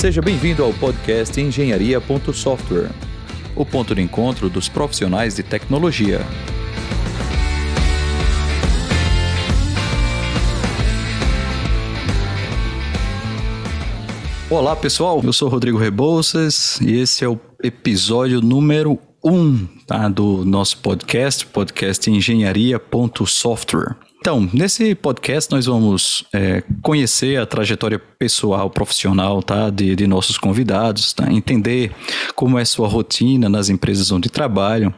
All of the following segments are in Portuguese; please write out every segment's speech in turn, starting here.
Seja bem-vindo ao podcast Engenharia.software, o ponto de encontro dos profissionais de tecnologia. Olá pessoal, eu sou Rodrigo Rebouças e esse é o episódio número 1 um, tá, do nosso podcast, podcast Engenharia.software. Então, nesse podcast nós vamos é, conhecer a trajetória pessoal, profissional, tá, de, de nossos convidados, tá, entender como é sua rotina nas empresas onde trabalham,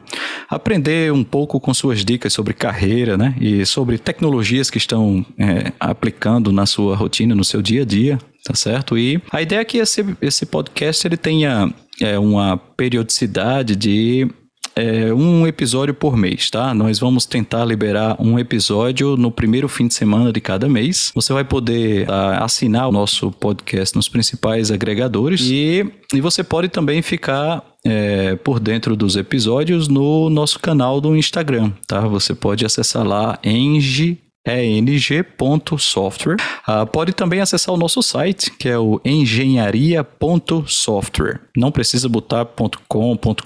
aprender um pouco com suas dicas sobre carreira, né, e sobre tecnologias que estão é, aplicando na sua rotina, no seu dia a dia, tá certo? E a ideia é que esse, esse podcast ele tenha é, uma periodicidade de é, um episódio por mês, tá? Nós vamos tentar liberar um episódio no primeiro fim de semana de cada mês. Você vai poder uh, assinar o nosso podcast nos principais agregadores e, e você pode também ficar é, por dentro dos episódios no nosso canal do Instagram, tá? Você pode acessar lá eng é ng.software. Uh, pode também acessar o nosso site, que é o engenharia.software. Não precisa botar .com.com.br.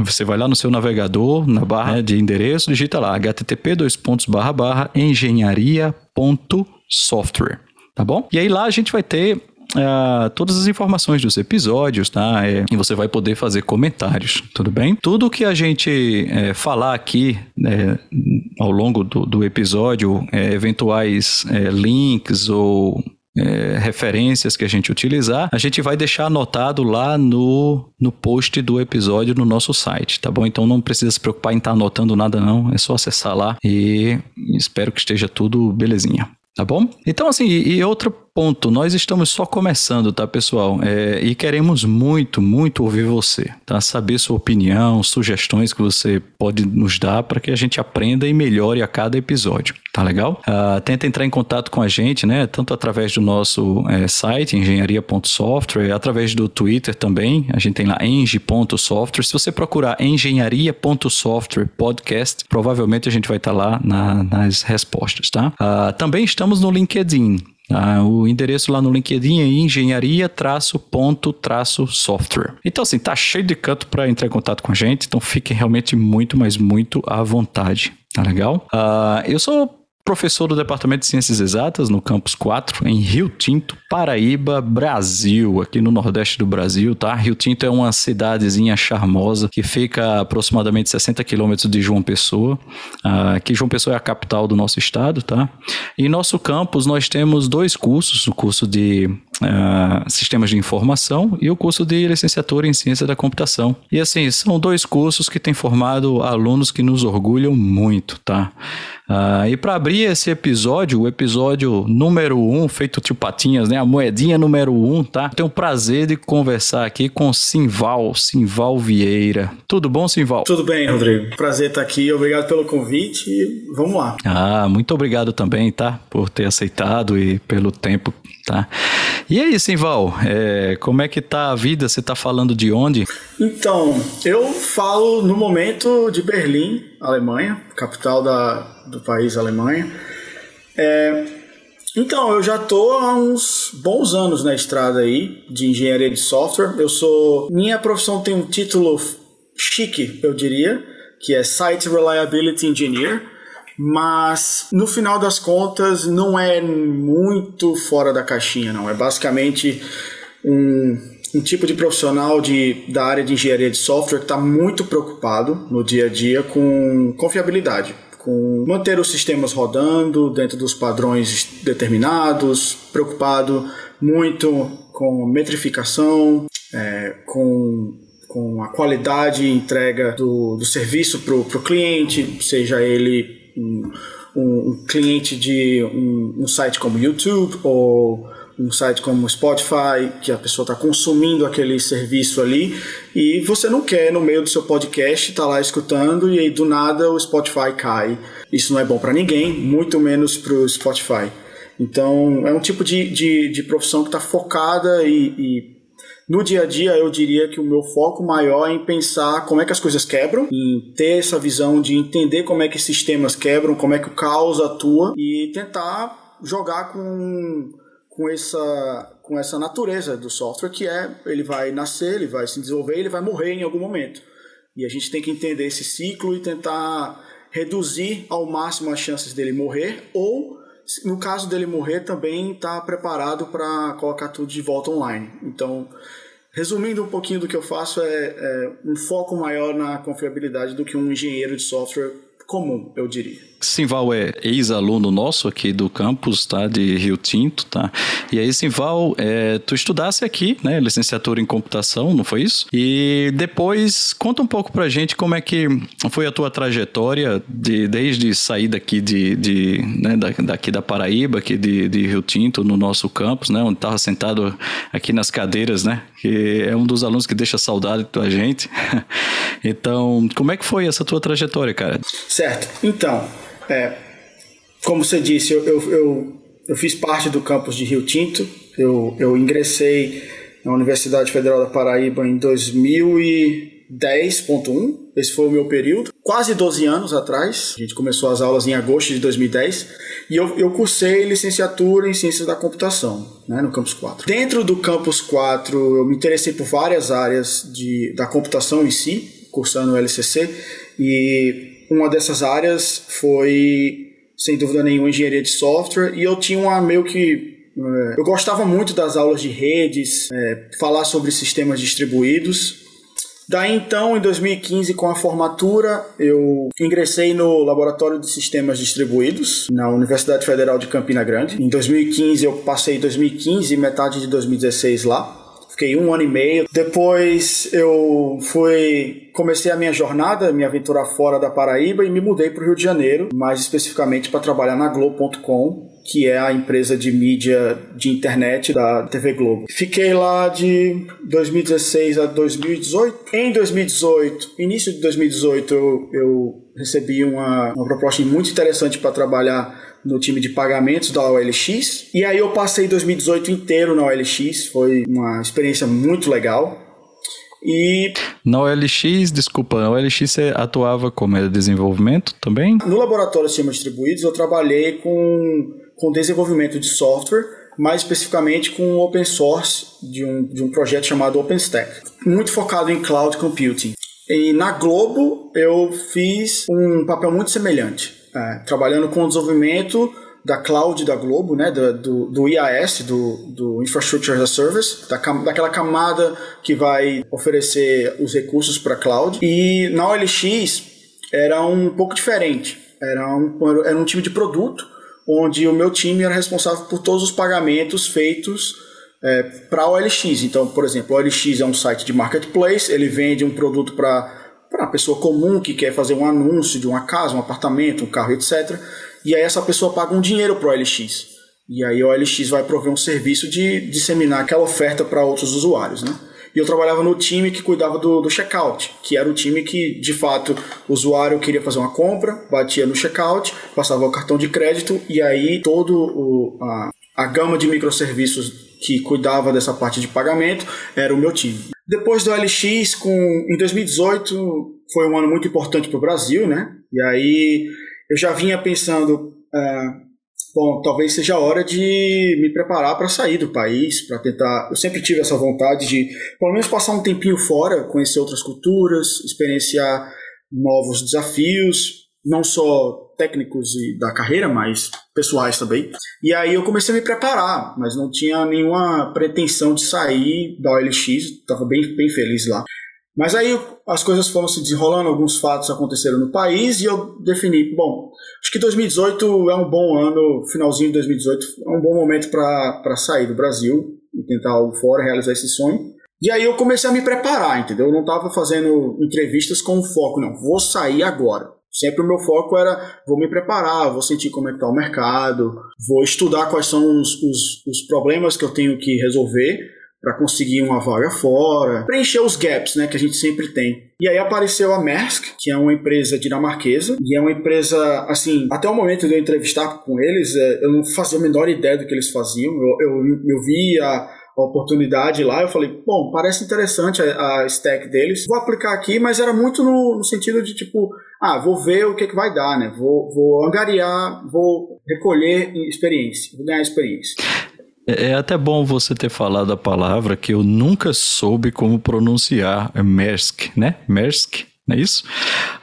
Você vai lá no seu navegador, na barra né, de endereço, digita lá http engenharia.software. Tá bom? E aí lá a gente vai ter Uh, todas as informações dos episódios, tá? É, e você vai poder fazer comentários, tudo bem? Tudo que a gente é, falar aqui é, ao longo do, do episódio, é, eventuais é, links ou é, referências que a gente utilizar, a gente vai deixar anotado lá no, no post do episódio no nosso site, tá bom? Então não precisa se preocupar em estar tá anotando nada não, é só acessar lá e espero que esteja tudo belezinha. Tá bom? Então, assim, e, outro ponto, nós estamos só começando, tá, pessoal? É, e queremos muito, muito ouvir você, tá? Saber sua opinião, sugestões que você pode nos dar para que a gente aprenda e melhore a cada episódio, tá legal? Uh, tenta entrar em contato com a gente, né? Tanto através do nosso é, site, engenharia.software, através do Twitter também, a gente tem lá eng.software. Se você procurar engenharia.software podcast, provavelmente a gente vai estar tá lá na, nas respostas, tá? Uh, também estamos no LinkedIn, ah, o endereço lá no LinkedIn é engenharia-ponto-software. Então, assim, tá cheio de canto para entrar em contato com a gente, então fiquem realmente muito, mas muito à vontade. Tá legal? Uh, eu sou professor do Departamento de Ciências Exatas no Campus 4, em Rio Tinto, Paraíba, Brasil, aqui no Nordeste do Brasil, tá? Rio Tinto é uma cidadezinha charmosa que fica a aproximadamente 60 quilômetros de João Pessoa, uh, que João Pessoa é a capital do nosso estado, tá? E nosso campus nós temos dois cursos, o curso de uh, Sistemas de Informação e o curso de Licenciatura em Ciência da Computação. E assim, são dois cursos que têm formado alunos que nos orgulham muito, tá? Uh, e para abrir esse episódio, o episódio número 1, um, feito tio Patinhas, né? A moedinha número 1, um, tá? Tenho o prazer de conversar aqui com Simval, Simval Vieira. Tudo bom, Simval? Tudo bem, Rodrigo. Prazer estar aqui. Obrigado pelo convite e vamos lá. Ah, muito obrigado também, tá? Por ter aceitado e pelo tempo, tá? E aí, Simval, é, como é que tá a vida? Você tá falando de onde? Então, eu falo no momento de Berlim, Alemanha, capital da do país Alemanha. É, então, eu já estou há uns bons anos na estrada aí de engenharia de software. Eu sou. Minha profissão tem um título chique, eu diria, que é Site Reliability Engineer. Mas no final das contas não é muito fora da caixinha, não. É basicamente um, um tipo de profissional de, da área de engenharia de software que está muito preocupado no dia a dia com confiabilidade com manter os sistemas rodando dentro dos padrões determinados, preocupado muito com metrificação, é, com, com a qualidade e entrega do, do serviço para o cliente, seja ele um, um, cliente de um, um site como YouTube ou um site como Spotify, que a pessoa está consumindo aquele serviço ali, e você não quer, no meio do seu podcast, estar tá lá escutando e aí do nada o Spotify cai. Isso não é bom para ninguém, muito menos para o Spotify. Então, é um tipo de, de, de profissão que está focada e, e no dia a dia, eu diria que o meu foco maior é em pensar como é que as coisas quebram, em ter essa visão de entender como é que sistemas quebram, como é que o caos atua e tentar jogar com com essa, com essa natureza do software que é ele vai nascer, ele vai se desenvolver, ele vai morrer em algum momento. E a gente tem que entender esse ciclo e tentar reduzir ao máximo as chances dele morrer ou no caso dele morrer também estar tá preparado para colocar tudo de volta online. Então, resumindo um pouquinho do que eu faço é, é um foco maior na confiabilidade do que um engenheiro de software comum, eu diria. Simval é ex-aluno nosso aqui do campus, tá? De Rio Tinto, tá? E aí, Simval, é, tu estudasse aqui, né? Licenciatura em computação, não foi isso? E depois, conta um pouco pra gente como é que foi a tua trajetória de, desde sair daqui de, de né, daqui da Paraíba, aqui de, de Rio Tinto, no nosso campus, né? Onde tava sentado aqui nas cadeiras, né? Que é um dos alunos que deixa saudade da gente. então, como é que foi essa tua trajetória, cara? Certo. Então, é, como você disse, eu, eu, eu, eu, fiz parte do campus de Rio Tinto. Eu, eu ingressei na Universidade Federal da Paraíba em 2010.1. Esse foi o meu período. Quase 12 anos atrás. A gente começou as aulas em agosto de 2010. E eu, eu cursei licenciatura em Ciências da Computação, né, no Campus 4. Dentro do Campus 4, eu me interessei por várias áreas de, da computação em si, cursando o LCC. E uma dessas áreas foi, sem dúvida nenhuma, engenharia de software, e eu tinha uma meio que. É, eu gostava muito das aulas de redes, é, falar sobre sistemas distribuídos. Daí então, em 2015, com a formatura, eu ingressei no Laboratório de Sistemas Distribuídos na Universidade Federal de Campina Grande. Em 2015, eu passei 2015 e metade de 2016 lá. Fiquei um ano e meio. Depois eu fui comecei a minha jornada, minha aventura fora da Paraíba e me mudei para o Rio de Janeiro, mais especificamente para trabalhar na Globo.com, que é a empresa de mídia de internet da TV Globo. Fiquei lá de 2016 a 2018. Em 2018, início de 2018, eu, eu recebi uma, uma proposta muito interessante para trabalhar no time de pagamentos da OLX. E aí eu passei 2018 inteiro na OLX, foi uma experiência muito legal. E na OLX, desculpa, na OLX você atuava como era desenvolvimento também? No laboratório de sistemas distribuídos eu trabalhei com, com desenvolvimento de software, mais especificamente com open source de um, de um projeto chamado OpenStack, muito focado em cloud computing. E na Globo eu fiz um papel muito semelhante é, trabalhando com o desenvolvimento da cloud da Globo, né, do, do, do IaaS, do, do Infrastructure as a Service, da, daquela camada que vai oferecer os recursos para a cloud. E na OLX era um pouco diferente. Era um, era um time de produto, onde o meu time era responsável por todos os pagamentos feitos é, para a OLX. Então, por exemplo, o OLX é um site de marketplace, ele vende um produto para para a pessoa comum que quer fazer um anúncio de uma casa, um apartamento, um carro, etc. E aí essa pessoa paga um dinheiro para o OLX. E aí o OLX vai prover um serviço de disseminar aquela oferta para outros usuários, né? E eu trabalhava no time que cuidava do, do checkout, que era o time que, de fato, o usuário queria fazer uma compra, batia no checkout, passava o cartão de crédito e aí todo o, a, a gama de microserviços que cuidava dessa parte de pagamento era o meu time. Depois do LX, com, em 2018, foi um ano muito importante para o Brasil, né? E aí eu já vinha pensando, uh, bom, talvez seja a hora de me preparar para sair do país, para tentar. Eu sempre tive essa vontade de, pelo menos, passar um tempinho fora, conhecer outras culturas, experienciar novos desafios, não só técnicos e da carreira, mas pessoais também. E aí eu comecei a me preparar, mas não tinha nenhuma pretensão de sair da OLX, estava bem, bem feliz lá. Mas aí as coisas foram se desenrolando, alguns fatos aconteceram no país e eu defini, bom, acho que 2018 é um bom ano, finalzinho de 2018 é um bom momento para sair do Brasil e tentar algo fora, realizar esse sonho. E aí eu comecei a me preparar, entendeu? Eu não estava fazendo entrevistas com foco, não, vou sair agora. Sempre o meu foco era vou me preparar, vou sentir como é que está o mercado, vou estudar quais são os, os, os problemas que eu tenho que resolver para conseguir uma vaga fora, preencher os gaps, né, que a gente sempre tem. E aí apareceu a Maersk, que é uma empresa dinamarquesa, e é uma empresa, assim, até o momento de eu entrevistar com eles, é, eu não fazia a menor ideia do que eles faziam. Eu, eu, eu vi a, a oportunidade lá, eu falei, bom, parece interessante a, a stack deles, vou aplicar aqui, mas era muito no, no, sentido de tipo, ah, vou ver o que, que vai dar, né? Vou, vou angariar, vou recolher experiência, vou ganhar experiência. É, é até bom você ter falado a palavra que eu nunca soube como pronunciar, é Maersk, né? Maersk, não é isso?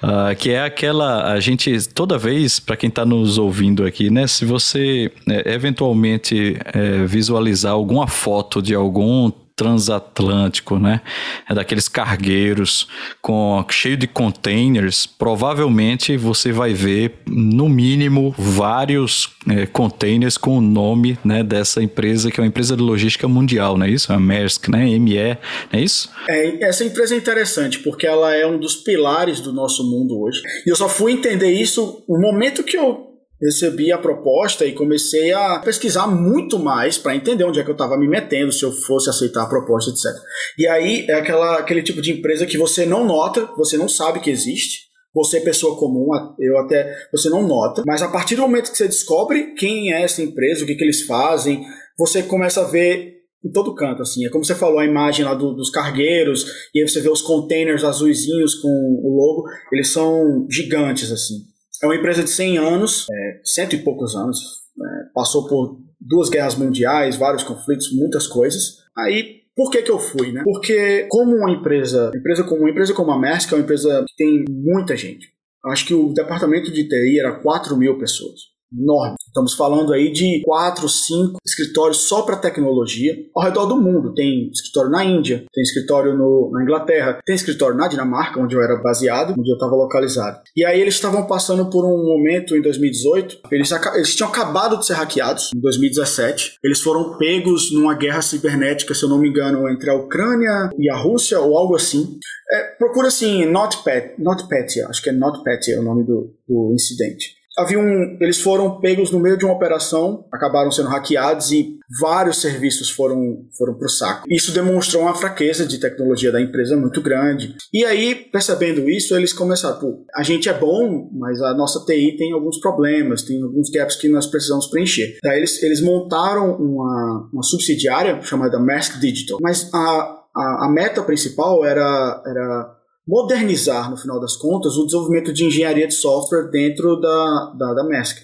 Uh, que é aquela, a gente, toda vez, para quem está nos ouvindo aqui, né? Se você é, eventualmente é, visualizar alguma foto de algum transatlântico, né? É daqueles cargueiros com cheio de containers. Provavelmente você vai ver no mínimo vários é, containers com o nome, né, dessa empresa que é uma empresa de logística mundial, não é isso? A Maersk, né? ME, não é isso? É, essa empresa é interessante porque ela é um dos pilares do nosso mundo hoje. E eu só fui entender isso no momento que eu recebi a proposta e comecei a pesquisar muito mais para entender onde é que eu estava me metendo, se eu fosse aceitar a proposta, etc. E aí é aquela, aquele tipo de empresa que você não nota, você não sabe que existe. Você é pessoa comum, eu até você não nota, mas a partir do momento que você descobre quem é essa empresa, o que, que eles fazem, você começa a ver em todo canto, assim. É como você falou, a imagem lá do, dos cargueiros, e aí você vê os containers azuisinhos com o logo, eles são gigantes, assim. É uma empresa de 100 anos, é, cento e poucos anos, é, passou por duas guerras mundiais, vários conflitos, muitas coisas. Aí, por que que eu fui, né? Porque como uma empresa, empresa como uma empresa como a Maersk é uma empresa que tem muita gente. Acho que o departamento de TI era 4 mil pessoas enorme. Estamos falando aí de quatro, cinco escritórios só para tecnologia ao redor do mundo. Tem escritório na Índia, tem escritório no, na Inglaterra, tem escritório na Dinamarca, onde eu era baseado, onde eu estava localizado. E aí eles estavam passando por um momento em 2018, eles, eles tinham acabado de ser hackeados em 2017. Eles foram pegos numa guerra cibernética, se eu não me engano, entre a Ucrânia e a Rússia ou algo assim. É, procura assim, NotPetya, Not acho que é NotPetya o nome do, do incidente havia um, eles foram pegos no meio de uma operação, acabaram sendo hackeados e vários serviços foram, foram para o saco. Isso demonstrou uma fraqueza de tecnologia da empresa muito grande. E aí, percebendo isso, eles começaram, pô, a gente é bom, mas a nossa TI tem alguns problemas, tem alguns gaps que nós precisamos preencher. Daí eles, eles montaram uma, uma subsidiária chamada Mask Digital, mas a, a, a meta principal era, era modernizar, no final das contas, o desenvolvimento de engenharia de software dentro da, da, da Mask.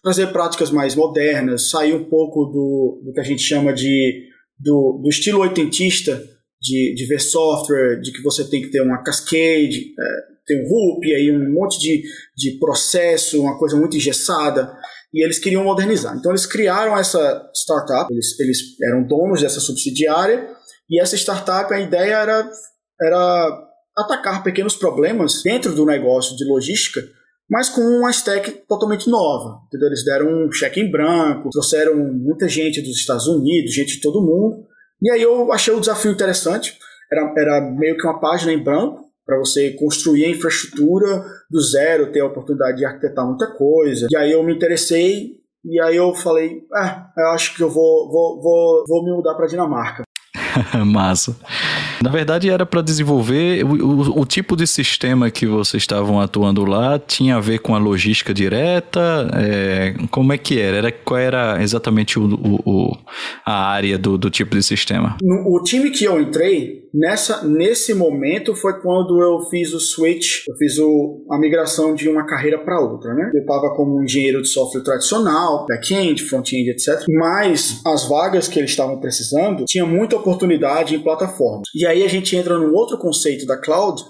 Trazer práticas mais modernas, sair um pouco do, do que a gente chama de do, do estilo oitentista de, de ver software, de que você tem que ter uma cascade, é, tem um hoop, aí um monte de, de processo, uma coisa muito engessada, e eles queriam modernizar. Então eles criaram essa startup, eles, eles eram donos dessa subsidiária, e essa startup, a ideia era, era atacar pequenos problemas dentro do negócio de logística, mas com uma stack totalmente nova. Entendeu? Eles deram um cheque em branco, trouxeram muita gente dos Estados Unidos, gente de todo mundo. E aí eu achei o desafio interessante. Era, era meio que uma página em branco para você construir a infraestrutura do zero, ter a oportunidade de arquitetar muita coisa. E aí eu me interessei e aí eu falei, ah, eu acho que eu vou, vou, vou, vou me mudar para Dinamarca. Massa. Na verdade, era para desenvolver o, o, o, tipo de sistema que vocês estavam atuando lá tinha a ver com a logística direta. É, como é que era? era? Qual era exatamente o, a área do, do, tipo de sistema? No, o time que eu entrei nessa nesse momento foi quando eu fiz o switch, eu fiz o, a migração de uma carreira para outra, né? Eu estava como engenheiro de software tradicional, back-end, front-end, etc. Mas as vagas que eles estavam precisando tinha muita oportunidade em plataformas. E aí a gente entra num outro conceito da cloud,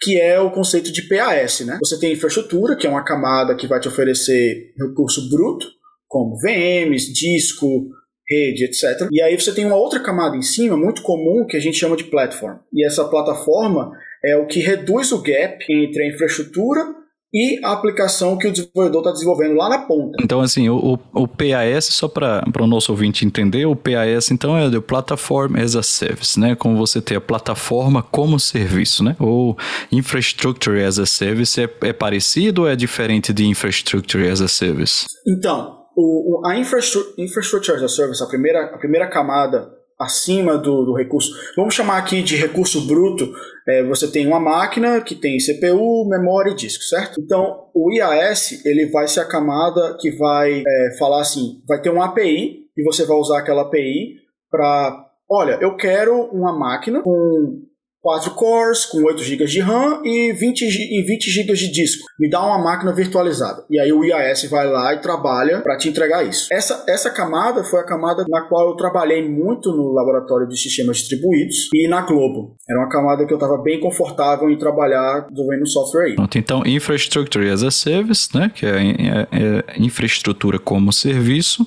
que é o conceito de PAS, né? Você tem infraestrutura, que é uma camada que vai te oferecer recurso bruto, como VMs, disco, rede, etc. E aí você tem uma outra camada em cima, muito comum, que a gente chama de platform. E essa plataforma é o que reduz o gap entre a infraestrutura e a aplicação que o desenvolvedor está desenvolvendo lá na ponta. Então, assim, o, o PAS, só para o nosso ouvinte entender, o PAS, então, é o Platform as a Service, né? Como você ter a plataforma como serviço, né? Ou Infrastructure as a Service é, é parecido ou é diferente de Infrastructure as a Service? Então, o, a infrastructure, as a Service, a primeira, a primeira camada acima do, do, recurso. Vamos chamar aqui de recurso bruto. É, você tem uma máquina que tem CPU, memória e disco, certo? Então, o IAS ele vai ser a camada que vai é, falar assim, vai ter uma API e você vai usar aquela API para, olha, eu quero uma máquina com 4 cores com 8 GB de RAM e 20, e 20 GB de disco. Me dá uma máquina virtualizada. E aí o IAS vai lá e trabalha para te entregar isso. Essa, essa camada foi a camada na qual eu trabalhei muito no laboratório de sistemas distribuídos e na Globo. Era uma camada que eu estava bem confortável em trabalhar desenvolvendo software aí. Então, Infrastructure as a Service, né, que é, é, é infraestrutura como serviço,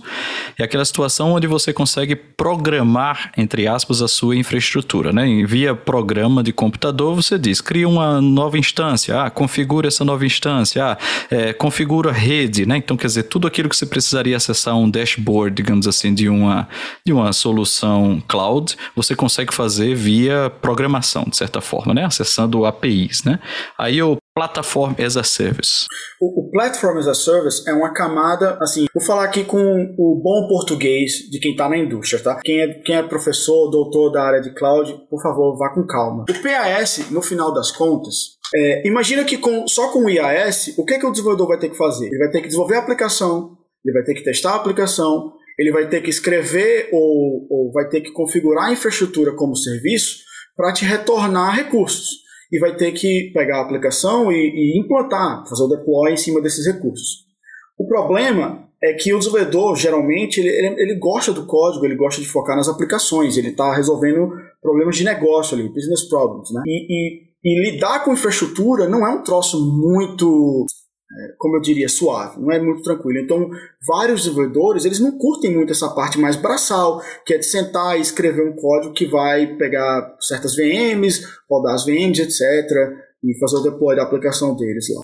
é aquela situação onde você consegue programar, entre aspas, a sua infraestrutura. Né? Via programa programa de computador, você diz, cria uma nova instância, ah, configura essa nova instância, ah, é, configura a rede, né? Então, quer dizer, tudo aquilo que você precisaria acessar um dashboard, digamos assim, de uma, de uma solução cloud, você consegue fazer via programação, de certa forma, né? Acessando APIs, né? Aí o Platform as a Service. O, o, Platform as a Service é uma camada, assim, vou falar aqui com o bom português de quem está na indústria, tá? Quem é, quem é professor, doutor da área de cloud, por favor, vá com calma. O PAS, no final das contas, é, imagina que com, só com o IAS, o que, é que o desenvolvedor vai ter que fazer? Ele vai ter que desenvolver a aplicação, ele vai ter que testar a aplicação, ele vai ter que escrever ou, ou vai ter que configurar a infraestrutura como serviço para te retornar recursos e vai ter que pegar a aplicação e, e implantar, fazer o deploy em cima desses recursos. O problema é que o desenvolvedor, geralmente, ele, ele, ele, gosta do código, ele gosta de focar nas aplicações, ele está resolvendo problemas de negócio ali, business problems, né? E, e, e, lidar com infraestrutura não é um troço muito como eu diria, suave, não é muito tranquilo. Então, vários desenvolvedores, eles não curtem muito essa parte mais braçal, que é de sentar e escrever um código que vai pegar certas VMs, rodar as VMs, etc., e fazer o deploy da aplicação deles lá.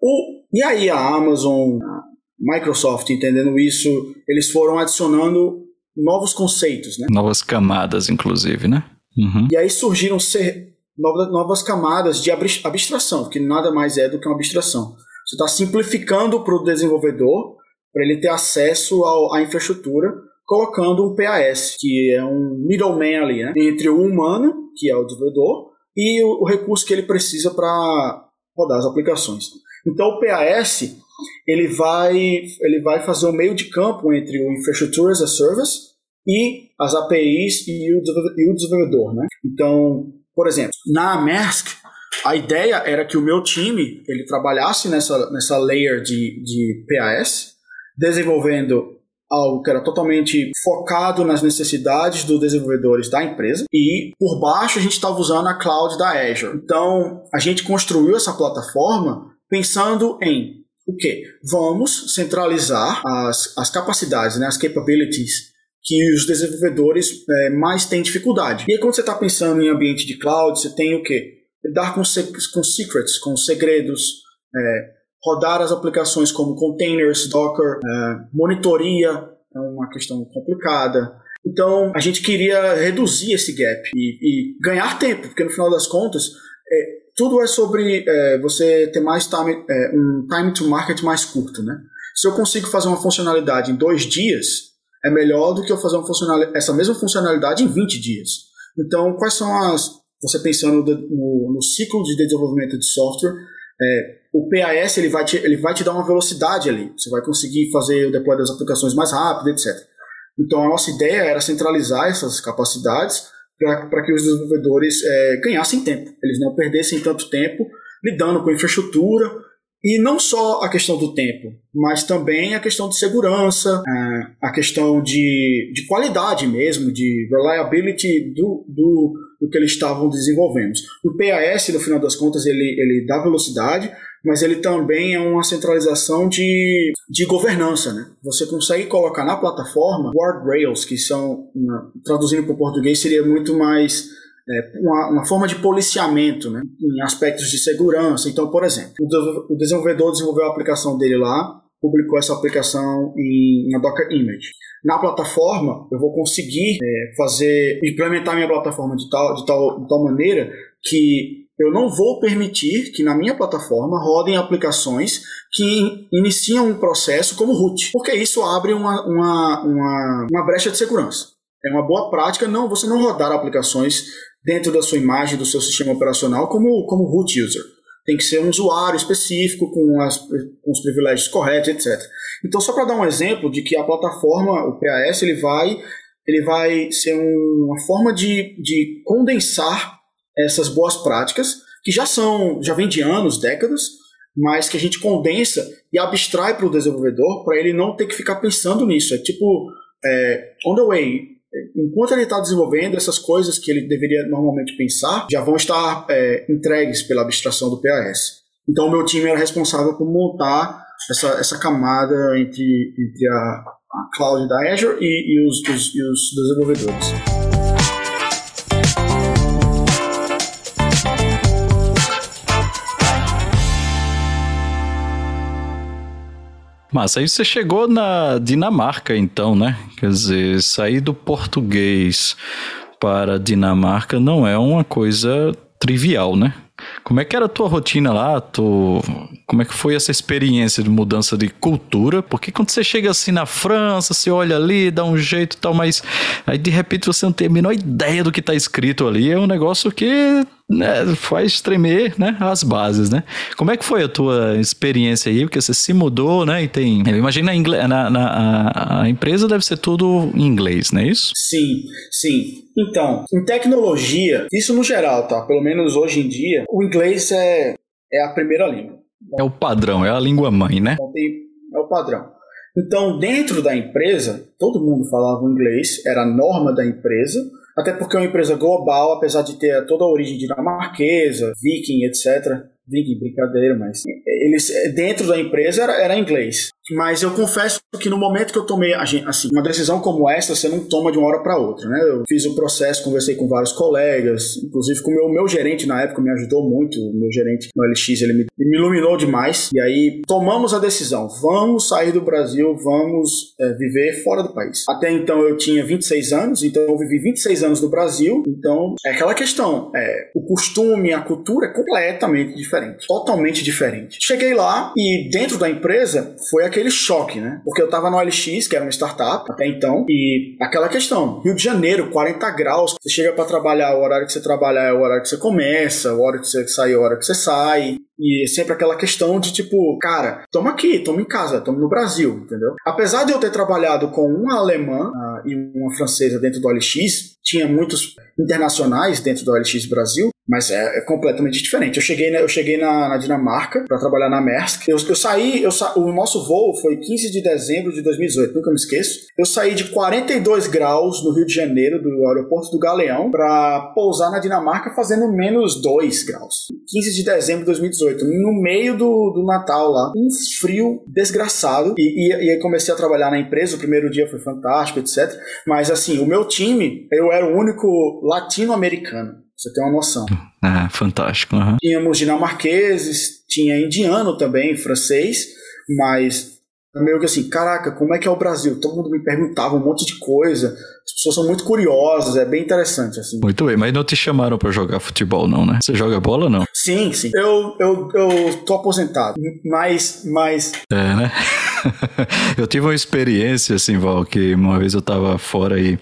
O, e aí a Amazon, a Microsoft, entendendo isso, eles foram adicionando novos conceitos, né? Novas camadas, inclusive, né? Uhum. E aí surgiram ser novas, novas camadas de abstração, que nada mais é do que uma abstração. Você está simplificando para o desenvolvedor, para ele ter acesso ao, à infraestrutura, colocando um PAS, que é um middleman ali, né? entre o humano, que é o desenvolvedor, e o, o recurso que ele precisa para rodar as aplicações. Então o PAS ele vai, ele vai fazer o um meio de campo entre o Infrastructure as a Service e as APIs e o, e o desenvolvedor. Né? Então, por exemplo, na Maersk, a ideia era que o meu time ele trabalhasse nessa, nessa layer de, de PAS, desenvolvendo algo que era totalmente focado nas necessidades dos desenvolvedores da empresa e por baixo a gente estava usando a cloud da Azure. Então a gente construiu essa plataforma pensando em o que? Vamos centralizar as, as capacidades, né, as capabilities que os desenvolvedores é, mais têm dificuldade. E aí, quando você está pensando em ambiente de cloud, você tem o que? Lidar com, com secrets, com segredos, é, rodar as aplicações como containers, Docker, é, monitoria é uma questão complicada. Então, a gente queria reduzir esse gap e, e ganhar tempo, porque no final das contas, é, tudo é sobre é, você ter mais time, é, um time to market mais curto, né? Se eu consigo fazer uma funcionalidade em dois dias, é melhor do que eu fazer essa mesma funcionalidade em 20 dias. Então, quais são as você pensando no, no ciclo de desenvolvimento de software, é, o PAS ele vai, te, ele vai te dar uma velocidade ali. Você vai conseguir fazer o deploy das aplicações mais rápido, etc. Então a nossa ideia era centralizar essas capacidades para que os desenvolvedores é, ganhassem tempo, eles não perdessem tanto tempo lidando com infraestrutura, e não só a questão do tempo, mas também a questão de segurança, é, a questão de, de qualidade mesmo, de reliability do, do, do que eles estavam desenvolvendo. O PAS, no final das contas, ele, ele dá velocidade, mas ele também é uma centralização de, de governança. Né? Você consegue colocar na plataforma guardrails, que são, traduzindo para o português, seria muito mais é, uma, uma, forma de policiamento né, em aspectos de segurança. Então, por exemplo, o, desenvolvedor desenvolveu a aplicação dele lá, publicou essa aplicação em uma Docker Image. Na plataforma, eu vou conseguir é, fazer, implementar minha plataforma de tal, de, tal, de tal maneira que eu não vou permitir que na minha plataforma rodem aplicações que iniciam um processo como root, porque isso abre uma, uma, uma, uma brecha de segurança. É uma boa prática não você não rodar aplicações dentro da sua imagem, do seu sistema operacional, como, como root user. Tem que ser um usuário específico, com, as, com os privilégios corretos, etc. Então, só para dar um exemplo de que a plataforma, o PAS, ele vai, ele vai ser um, uma forma de, de condensar essas boas práticas, que já são, já vem de anos, décadas, mas que a gente condensa e abstrai para o desenvolvedor para ele não ter que ficar pensando nisso. É tipo, é, on the way, enquanto ele está desenvolvendo essas coisas que ele deveria normalmente pensar, já vão estar é, entregues pela abstração do PAS. Então, o meu time era responsável por montar essa, essa camada entre, entre a, a cloud da Azure e, e, os, os, e os desenvolvedores. Mas aí você chegou na Dinamarca, então, né? Quer dizer, sair do português para Dinamarca não é uma coisa trivial, né? Como é que era a tua rotina lá? Tu... Como é que foi essa experiência de mudança de cultura? Porque quando você chega assim na França, você olha ali, dá um jeito e tal, mas aí de repente você não tem a menor ideia do que está escrito ali. É um negócio que né, faz tremer né, as bases, né? Como é que foi a tua experiência aí? Porque você se mudou, né? E tem. Eu imagino na, na, a empresa deve ser tudo em inglês, não é isso? Sim, sim. Então, em tecnologia, isso no geral, tá? Pelo menos hoje em dia, o inglês é, é a primeira língua. É o padrão, é a língua mãe, né? Então, é o padrão. Então, dentro da empresa, todo mundo falava inglês, era a norma da empresa, até porque é uma empresa global, apesar de ter toda a origem dinamarquesa, viking, etc. Viking, brincadeira, mas eles dentro da empresa era, era inglês. Mas eu confesso que no momento que eu tomei assim, uma decisão como essa, você não toma de uma hora para outra, né? Eu fiz o processo, conversei com vários colegas, inclusive com o meu, meu gerente na época me ajudou muito, o meu gerente no LX, ele me, me iluminou demais. E aí tomamos a decisão, vamos sair do Brasil, vamos é, viver fora do país. Até então eu tinha 26 anos, então eu vivi 26 anos no Brasil, então é aquela questão, é, o costume, a cultura é completamente diferente, totalmente diferente. Cheguei lá e dentro da empresa foi aquele choque, né? Porque eu tava no OLX, que era uma startup até então, e aquela questão, Rio de Janeiro, 40 graus, você chega para trabalhar, o horário que você trabalha é o horário que você começa, o horário que você sai é o horário que você sai, e é sempre aquela questão de tipo, cara, toma aqui, toma em casa, toma no Brasil, entendeu? Apesar de eu ter trabalhado com uma alemã uh, e uma francesa dentro do OLX, tinha muitos internacionais dentro do OLX Brasil, mas é, é, completamente diferente. Eu cheguei, eu cheguei na, na Dinamarca para trabalhar na Maersk. Eu, eu saí, eu sa, o nosso voo foi 15 de dezembro de 2018, nunca me esqueço. Eu saí de 42 graus no Rio de Janeiro, do aeroporto do Galeão, para pousar na Dinamarca fazendo menos 2 graus. 15 de dezembro de 2018, no meio do, do Natal lá. Um frio desgraçado. E, e, e aí comecei a trabalhar na empresa. O primeiro dia foi fantástico, etc. Mas assim, o meu time, eu era o único latino-americano você tem uma noção. Ah, fantástico. Uhum. Tínhamos dinamarqueses, tinha indiano também, francês, mas meio que assim, caraca, como é que é o Brasil? Todo mundo me perguntava um monte de coisa. As pessoas são muito curiosas, é bem interessante, assim. Muito bem, mas não te chamaram para jogar futebol, não, né? Você joga bola ou não? Sim, sim. Eu, eu, eu tô aposentado, mas, mas... É, né? eu tive uma experiência, assim, Val, que uma vez eu tava fora e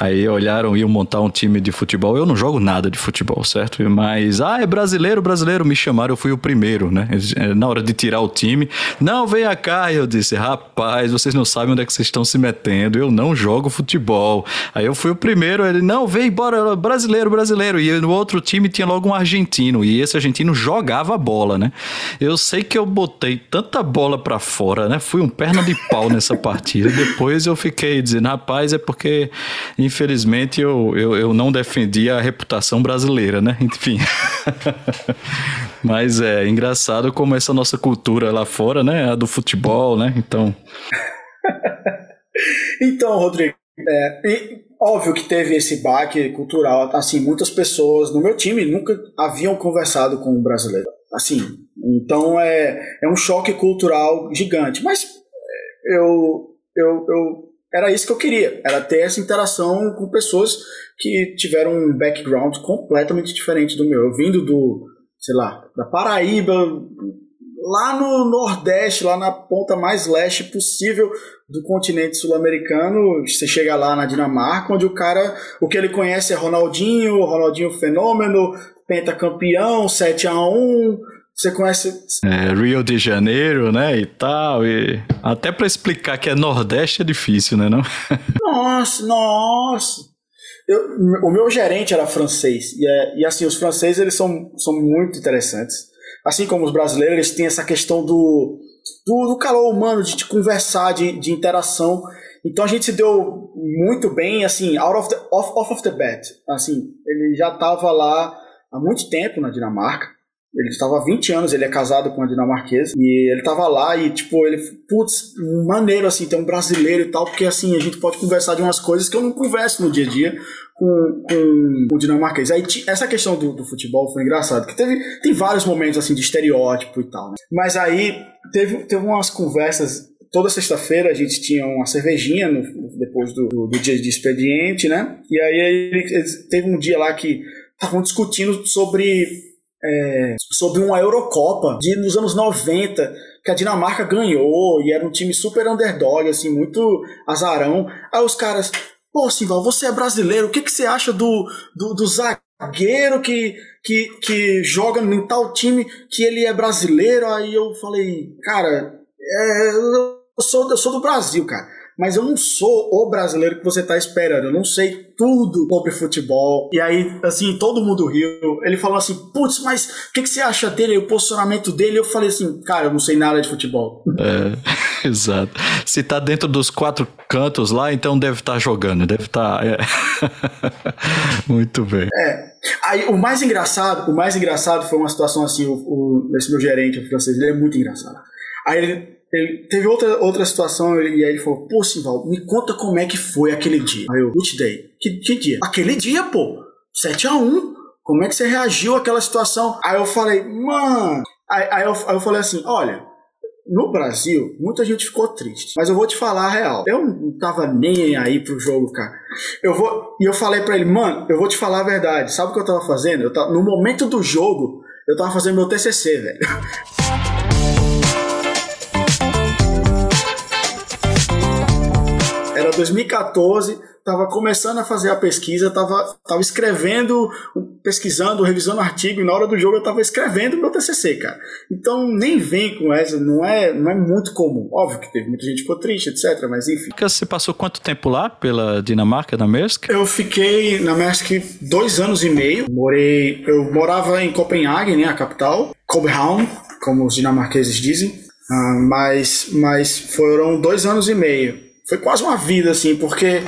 aí olharam e iam montar um time de futebol. Eu não jogo nada de futebol, certo? Mas, ah, é brasileiro, brasileiro, me chamaram, eu fui o primeiro, né? Eh, na hora de tirar o time, não, venha cá. E eu disse, rapaz, vocês não sabem onde é que vocês estão se metendo, eu não jogo futebol. Aí eu fui o primeiro, ele, não, vem, bora, brasileiro, brasileiro. E no outro time tinha logo um argentino, e esse argentino jogava bola, né? Eu sei que eu botei tanta bola para fora, né? Fui um perna de pau nessa partida. Depois eu fiquei dizendo, rapaz, é porque infelizmente eu, eu, eu não defendi a reputação brasileira, né? Enfim. Mas é engraçado como essa nossa cultura lá fora, né? A do futebol, né? Então. então, Rodrigo, é, óbvio que teve esse baque cultural. Assim, muitas pessoas no meu time nunca haviam conversado com um brasileiro. Assim, então é, é um choque cultural gigante. Mas é, eu, eu, eu era isso que eu queria, era ter essa interação com pessoas que tiveram um background completamente diferente do meu. Eu vindo do, sei lá, da Paraíba, lá no Nordeste, lá na ponta mais leste possível do continente sul-americano, você chega lá na Dinamarca, onde o cara, o que ele conhece é Ronaldinho, Ronaldinho Fenômeno, pentacampeão, 7 a 1 você conhece. É, Rio de Janeiro, né? E tal. E até para explicar que é Nordeste é difícil, né? Não? nossa, nossa. eu, o meu gerente era francês, e, é, e assim, os franceses eles são, são muito interessantes. Assim como os brasileiros, eles têm essa questão do, do, do calor humano, de, de conversar, de, de interação. Então a gente se deu muito bem, assim, out of the, off, off of the bat. Assim, ele já estava lá há muito tempo na Dinamarca. Ele estava há 20 anos, ele é casado com uma dinamarquesa, e ele estava lá e, tipo, ele, putz, maneiro, assim, ter um brasileiro e tal, porque, assim, a gente pode conversar de umas coisas que eu não converso no dia a dia com, com o dinamarquês. Aí, essa questão do, do futebol foi engraçado, que teve, tem vários momentos, assim, de estereótipo e tal, né? Mas aí, teve, teve umas conversas toda sexta-feira a gente tinha uma cervejinha no, depois do, do, do, dia de expediente, né? E aí ele, ele, teve um dia lá que estavam discutindo sobre é, sobre uma Eurocopa de, nos anos 90 que a Dinamarca ganhou e era um time super underdog, assim, muito azarão. Aí os caras, pô, Simval, você é brasileiro, o que, que você acha do, do, do zagueiro que, que, que joga em tal time que ele é brasileiro? Aí eu falei, cara, é, eu, sou, eu sou do Brasil, cara mas eu não sou o brasileiro que você tá esperando. Eu não sei tudo sobre futebol. E aí, assim, todo mundo riu. Ele falou assim: putz, mas o que, que você acha dele? O posicionamento dele? Eu falei assim: cara, eu não sei nada de futebol. É, exato. Se tá dentro dos quatro cantos lá, então deve estar tá jogando, deve estar. Tá, é. Muito bem. É. Aí, o mais engraçado, o mais engraçado foi uma situação assim: o, o, esse meu gerente, o francês, ele é muito engraçado. Aí ele ele teve outra, outra situação e aí ele falou: Pô, Simval, me conta como é que foi aquele dia. Aí eu, which day? Que, que dia? Aquele dia, pô, 7x1. Como é que você reagiu àquela situação? Aí eu falei, mano. Aí, aí, eu, aí eu falei assim: olha, no Brasil, muita gente ficou triste. Mas eu vou te falar a real. Eu não tava nem aí pro jogo, cara. Eu vou. E eu falei pra ele, mano, eu vou te falar a verdade. Sabe o que eu tava fazendo? Eu tava, no momento do jogo, eu tava fazendo meu TCC, velho. 2014, estava começando a fazer a pesquisa, estava tava escrevendo, pesquisando, revisando artigo, e na hora do jogo eu estava escrevendo meu TCC, cara. Então nem vem com essa, não é, não é muito comum. Óbvio que teve muita gente que ficou triste, etc, mas enfim. Você passou quanto tempo lá pela Dinamarca, na Maersk? Eu fiquei na Maersk dois anos e meio. Morei, eu morava em Copenhague, né, a capital, Copenhagen, como os dinamarqueses dizem. Uh, mas, mas foram dois anos e meio foi quase uma vida, assim, porque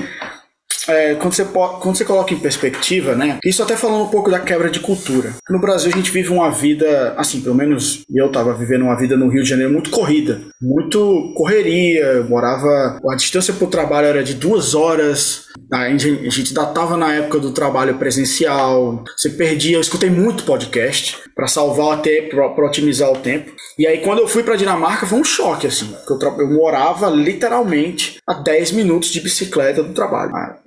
é, quando, você, quando você coloca em perspectiva, né? Isso até falando um pouco da quebra de cultura. No Brasil a gente vive uma vida, assim, pelo menos eu tava vivendo uma vida no Rio de Janeiro muito corrida, muito correria. Morava. A distância pro trabalho era de duas horas. A gente, a gente datava na época do trabalho presencial. Você perdia. Eu escutei muito podcast para salvar até para otimizar o tempo. E aí quando eu fui para Dinamarca foi um choque assim, porque eu, eu morava literalmente a 10 minutos de bicicleta do trabalho. Ah,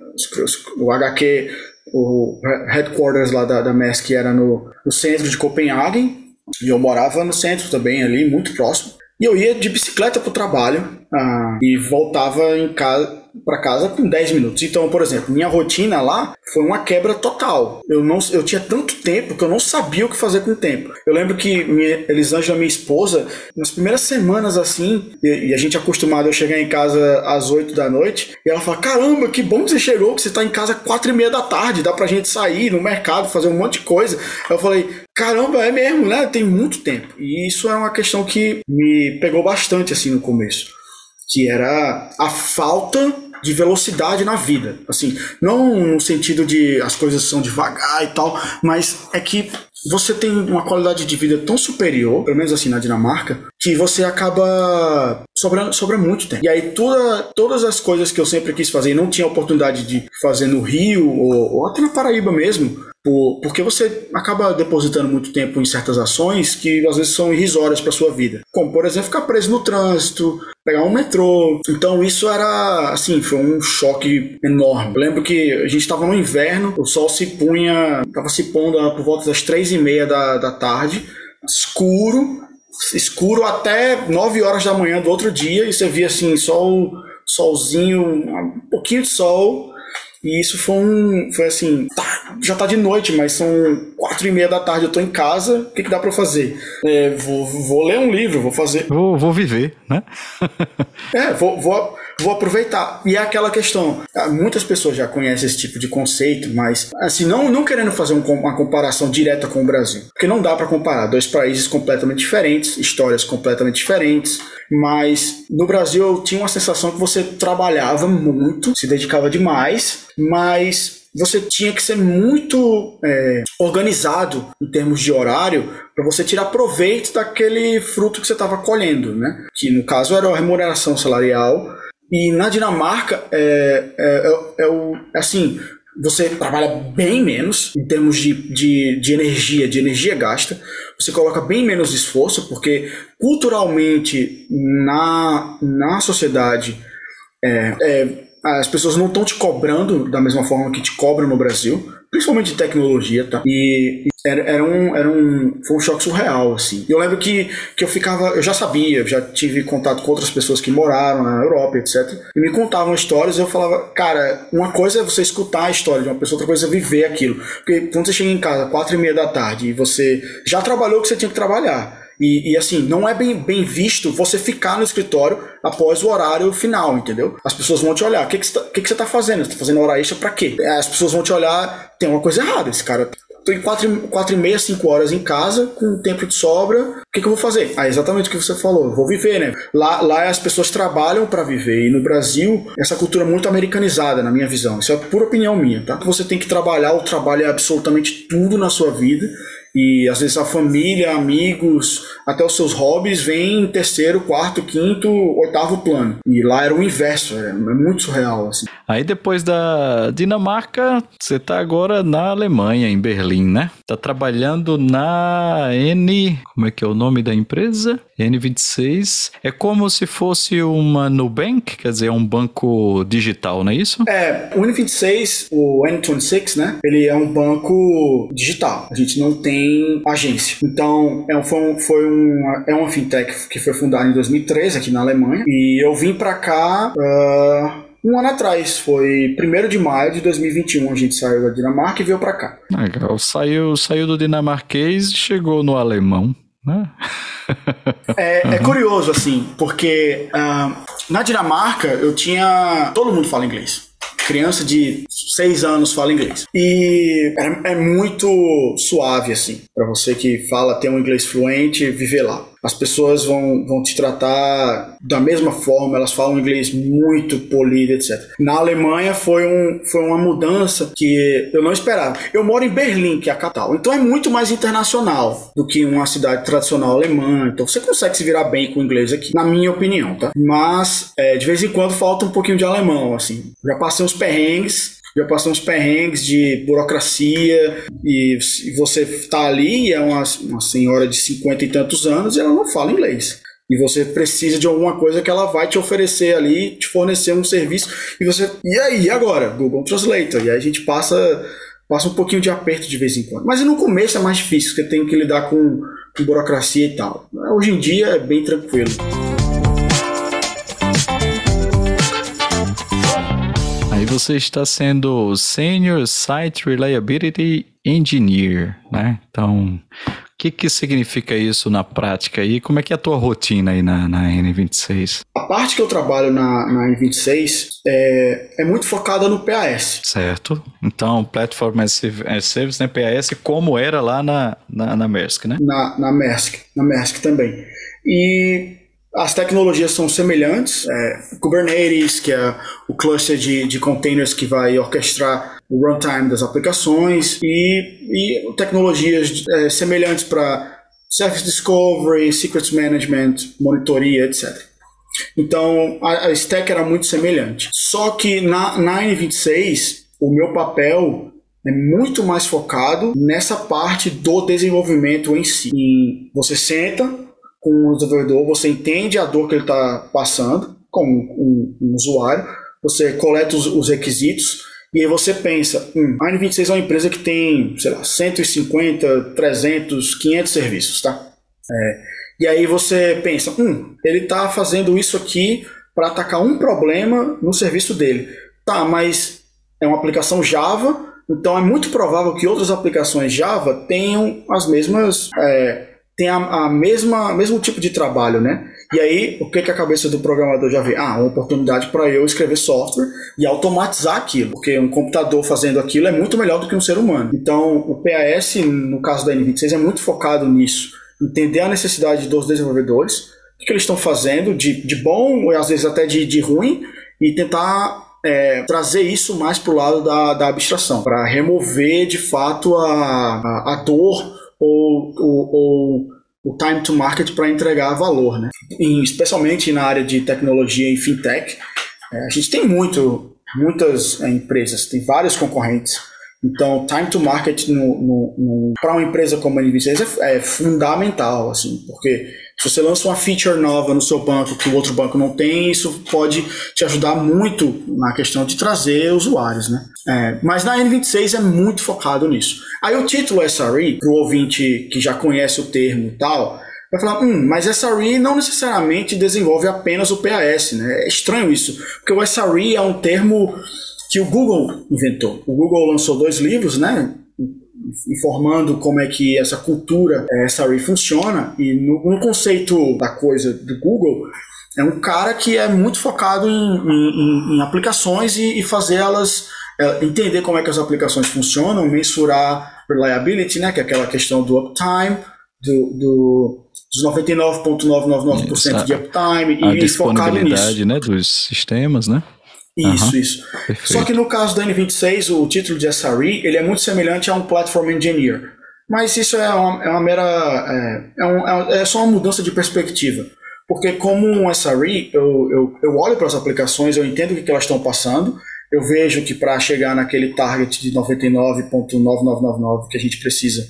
o HQ, o headquarters lá da, da MESC era no, no centro de Copenhague, e eu morava no centro também ali, muito próximo. E eu ia de bicicleta para o trabalho ah, e voltava em casa para casa com 10 minutos. Então, por exemplo, minha rotina lá foi uma quebra total. Eu não eu tinha tanto tempo que eu não sabia o que fazer com o tempo. Eu lembro que minha, Elisângela, minha esposa, nas primeiras semanas assim, e, e a gente é acostumado a chegar em casa às 8 da noite, e ela fala: Caramba, que bom que você chegou, que você está em casa às 4 e meia da tarde, dá pra gente sair no mercado, fazer um monte de coisa. Eu falei: Caramba, é mesmo, né? Tem muito tempo. E isso é uma questão que me pegou bastante assim no começo que era a falta de velocidade na vida. Assim, não no sentido de as coisas são devagar e tal, mas é que você tem uma qualidade de vida tão superior, pelo menos assim na Dinamarca, que você acaba sobrando, sobra muito tempo. E aí toda, todas as coisas que eu sempre quis fazer e não tinha oportunidade de fazer no Rio ou, ou até na Paraíba mesmo, por, porque você acaba depositando muito tempo em certas ações que às vezes são irrisórias para sua vida. Como, por exemplo, ficar preso no trânsito, pegar um metrô. Então isso era, assim, foi um choque enorme. Eu lembro que a gente estava no inverno, o sol se punha, estava se pondo por volta das três e meia da, da tarde, escuro, escuro até 9 horas da manhã do outro dia, e você via assim, sol, solzinho, um pouquinho de sol, e isso foi um. Foi assim. Tá, já tá de noite, mas são quatro e meia da tarde, eu tô em casa. O que, que dá para fazer? É, vou, vou ler um livro, vou fazer. Vou, vou viver, né? é, vou, vou, vou aproveitar. E é aquela questão, ah, muitas pessoas já conhecem esse tipo de conceito, mas assim, não, não querendo fazer uma comparação direta com o Brasil, porque não dá para comparar, dois países completamente diferentes, histórias completamente diferentes, mas no Brasil eu tinha uma sensação que você trabalhava muito, se dedicava demais, mas você tinha que ser muito é, organizado em termos de horário para você tirar proveito daquele fruto que você estava colhendo, né? Que no caso era a remuneração salarial. E na Dinamarca é, é, é, é o assim você trabalha bem menos em termos de, de, de energia, de energia gasta. Você coloca bem menos esforço, porque culturalmente na, na sociedade é, é as pessoas não estão te cobrando da mesma forma que te cobram no Brasil, principalmente de tecnologia, tá? E, era, era, um, era um, foi um choque surreal, assim. Eu lembro que, que eu ficava, eu já sabia, já tive contato com outras pessoas que moraram na Europa, etc. E me contavam histórias e eu falava, cara, uma coisa é você escutar a história de uma pessoa, outra coisa é viver aquilo. Porque quando você chega em casa, quatro e meia da tarde, e você já trabalhou o que você tinha que trabalhar, e, e, assim, não é bem, bem visto você ficar no escritório após o horário final, entendeu? As pessoas vão te olhar. O que, que, você, tá, que, que você tá fazendo? Você tá fazendo hora extra pra quê? As pessoas vão te olhar, tem uma coisa errada. Esse cara tô em 4, quatro e meia, 5 horas em casa, com tempo de sobra, o que, que eu vou fazer? Ah, exatamente o que você falou, vou viver, né? Lá, lá as pessoas trabalham para viver, e no Brasil, essa cultura é muito americanizada, na minha visão. Isso é pura opinião minha, tá? Você tem que trabalhar, o trabalho é absolutamente tudo na sua vida, e às vezes a família, amigos, até os seus hobbies vêm em terceiro, quarto, quinto, oitavo plano. E lá era o inverso, é, é muito surreal. Assim. Aí depois da Dinamarca, você tá agora na Alemanha, em Berlim, né? Tá trabalhando na N. Como é que é o nome da empresa? N26. É como se fosse uma Nubank, quer dizer, um banco digital, não é isso? É, o N26, o N26, né? Ele é um banco digital. A gente não tem agência. Então, é um, foi, um, foi uma, é uma fintech que foi fundada em 2013 aqui na Alemanha. E eu vim para cá. Uh, um ano atrás, foi 1 de maio de 2021, a gente saiu da Dinamarca e veio para cá. Legal, saiu, saiu do dinamarquês e chegou no alemão, né? é, uhum. é, curioso, assim, porque uh, na Dinamarca eu tinha. Todo mundo fala inglês criança de 6 anos fala inglês. E é, é muito suave, assim, para você que fala, tem um inglês fluente, viver lá as pessoas vão, vão te tratar da mesma forma, elas falam inglês muito polido, etc. Na Alemanha foi, um, foi uma mudança que eu não esperava. Eu moro em Berlim, que é a capital, então é muito mais internacional do que uma cidade tradicional alemã, então você consegue se virar bem com o inglês aqui, na minha opinião, tá? Mas é, de vez em quando falta um pouquinho de alemão, assim. Já passei uns perrengues já passou uns perrengues de burocracia e você tá ali é uma, uma senhora de 50 e tantos anos e ela não fala inglês. E você precisa de alguma coisa que ela vai te oferecer ali, te fornecer um serviço. E você. E aí, agora? Google Translator. E aí a gente passa, passa um pouquinho de aperto de vez em quando. Mas no começo é mais difícil, porque tem que lidar com, com burocracia e tal. Hoje em dia é bem tranquilo. Aí você está sendo Senior Site Reliability Engineer, né? Então, o que, que significa isso na prática e como é que é a tua rotina aí na, na N26? A parte que eu trabalho na, na N26 é, é muito focada no PAS. Certo. Então, Platform as Service, né, PAS, como era lá na, na, na Maersk, né? Na, na Maersk, na Maersk também. E as tecnologias são semelhantes. É, Kubernetes, que é o cluster de, de containers que vai orquestrar o runtime das aplicações, e, e tecnologias é, semelhantes para Service Discovery, Secrets Management, monitoria, etc. Então a, a stack era muito semelhante. Só que na, na N26, o meu papel é muito mais focado nessa parte do desenvolvimento em si. E você senta, com o desenvolvedor, você entende a dor que ele está passando como um, um, usuário, você coleta os, os, requisitos e aí você pensa, hum, a N26 é uma empresa que tem, sei lá, 150, 300, 500 serviços, tá? É, e aí você pensa, hum, ele está fazendo isso aqui para atacar um problema no serviço dele. Tá, mas é uma aplicação Java, então é muito provável que outras aplicações Java tenham as mesmas... É, tem a, a mesma mesmo tipo de trabalho, né? E aí, o que, que a cabeça do programador já vê? Ah, uma oportunidade para eu escrever software e automatizar aquilo, porque um computador fazendo aquilo é muito melhor do que um ser humano. Então, o PAS, no caso da N26, é muito focado nisso, entender a necessidade dos desenvolvedores, o que, eles estão fazendo de, de bom, ou às vezes até de, de ruim, e tentar é, trazer isso mais para o lado da, da abstração, para remover de fato a, a, a dor ou, ou, ou o time to market para entregar valor, né? E, especialmente na área de tecnologia e fintech, é, a gente tem muito, muitas é, empresas, tem vários concorrentes. Então, time to market para uma empresa como a N26 é, é fundamental, assim, porque se você lança uma feature nova no seu banco que o outro banco não tem, isso pode te ajudar muito na questão de trazer usuários, né? É, mas na N26 é muito focado nisso. Aí o título SRE, para o ouvinte que já conhece o termo e tal, vai falar, hum, mas SRE não necessariamente desenvolve apenas o PAS, né? É estranho isso, porque o SRE é um termo que o Google inventou. O Google lançou dois livros, né? informando como é que essa cultura é, SRE funciona e no, no, conceito da coisa do Google é um cara que é muito focado em, em, em aplicações e, e fazer elas é, entender como é que as aplicações funcionam, mensurar reliability, né, que é aquela questão do uptime, do, do dos 99,999% de uptime a e focado nisso. né, dos sistemas, né? Isso, uhum. isso. Perfeito. Só que no caso do N26, o título de SRE, ele é muito semelhante a um Platform Engineer. Mas isso é uma, é uma mera... É, é, um, é, é só uma mudança de perspectiva. Porque como um SRE, eu, eu, eu olho para as aplicações, eu entendo o que, que elas estão passando, eu vejo que para chegar naquele target de 99.9999 que a gente precisa,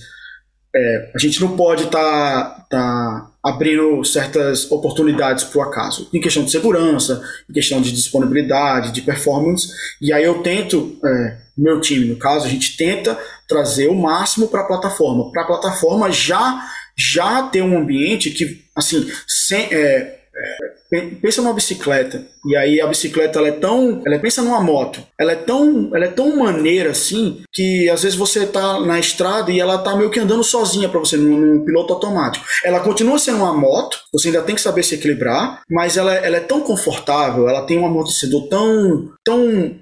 é, a gente não pode estar tá, tá abrindo certas oportunidades o acaso, em questão de segurança, em questão de disponibilidade, de performance, e aí eu tento, é, meu time no caso, a gente tenta trazer o máximo para a plataforma, para a plataforma já já ter um ambiente que, assim, sem, é, é, pensa numa bicicleta e aí a bicicleta ela é tão ela pensa numa moto ela é tão ela é tão maneira assim que às vezes você tá na estrada e ela tá meio que andando sozinha para você num, num, piloto automático ela continua sendo uma moto você ainda tem que saber se equilibrar mas ela, ela é tão confortável ela tem um amortecedor tão tão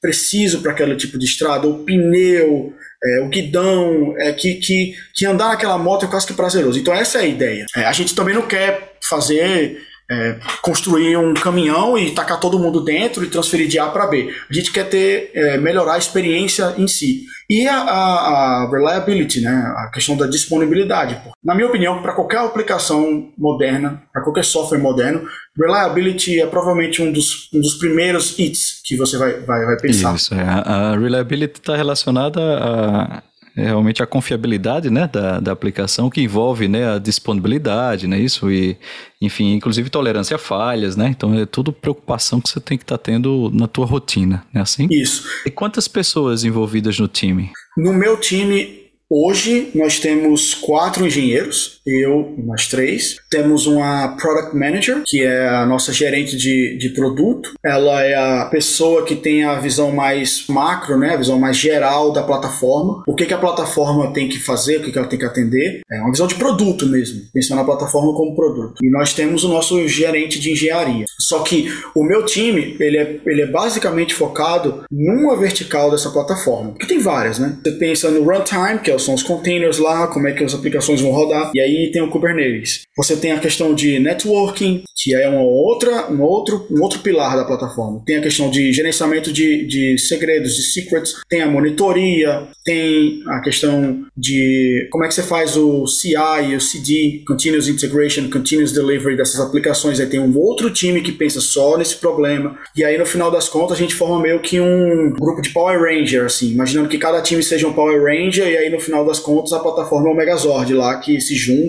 preciso para aquele tipo de estrada o pneu é, o guidão, é, que, que, que andar naquela moto é quase que prazeroso. Então essa é a ideia. É, a gente também não quer fazer é, construir um caminhão e tacar todo mundo dentro e transferir de A para B. A gente quer ter é, melhorar a experiência em si. E a, a, a, reliability, né, a questão da disponibilidade. Na minha opinião, para qualquer aplicação moderna, para qualquer software moderno, reliability é provavelmente um dos, um dos primeiros hits que você vai, vai, vai pensar. Isso, é. a, reliability está relacionada a realmente a confiabilidade né, da, da aplicação que envolve né, a disponibilidade, né, isso e, enfim, inclusive tolerância a falhas, né? Então é tudo preocupação que você tem que estar tá tendo na tua rotina, né assim? Isso. E quantas pessoas envolvidas no time? No meu time Hoje nós temos quatro engenheiros, eu e mais três. Temos uma Product Manager, que é a nossa gerente de, de produto. Ela é a pessoa que tem a visão mais macro, né, a visão mais geral da plataforma. O que, que a plataforma tem que fazer, o que, que ela tem que atender. É uma visão de produto mesmo, pensando na plataforma como produto. E nós temos o nosso gerente de engenharia. Só que o meu time, ele é, ele é basicamente focado numa vertical dessa plataforma, que tem várias, né? Você pensa no runtime, que são os containers lá, como é que as aplicações vão rodar. E aí tem o Kubernetes. Você tem a questão de networking, que é uma outra, um, outro, um outro pilar da plataforma. Tem a questão de gerenciamento de, de segredos, de secrets, tem a monitoria, tem a questão de como é que você faz o CI e o CD, Continuous Integration, Continuous Delivery dessas aplicações. Aí tem um outro time que pensa só nesse problema. E aí, no final das contas, a gente forma meio que um grupo de Power Ranger, assim, imaginando que cada time seja um Power Ranger, e aí, no final das contas, a plataforma é o Megazord lá, que se junta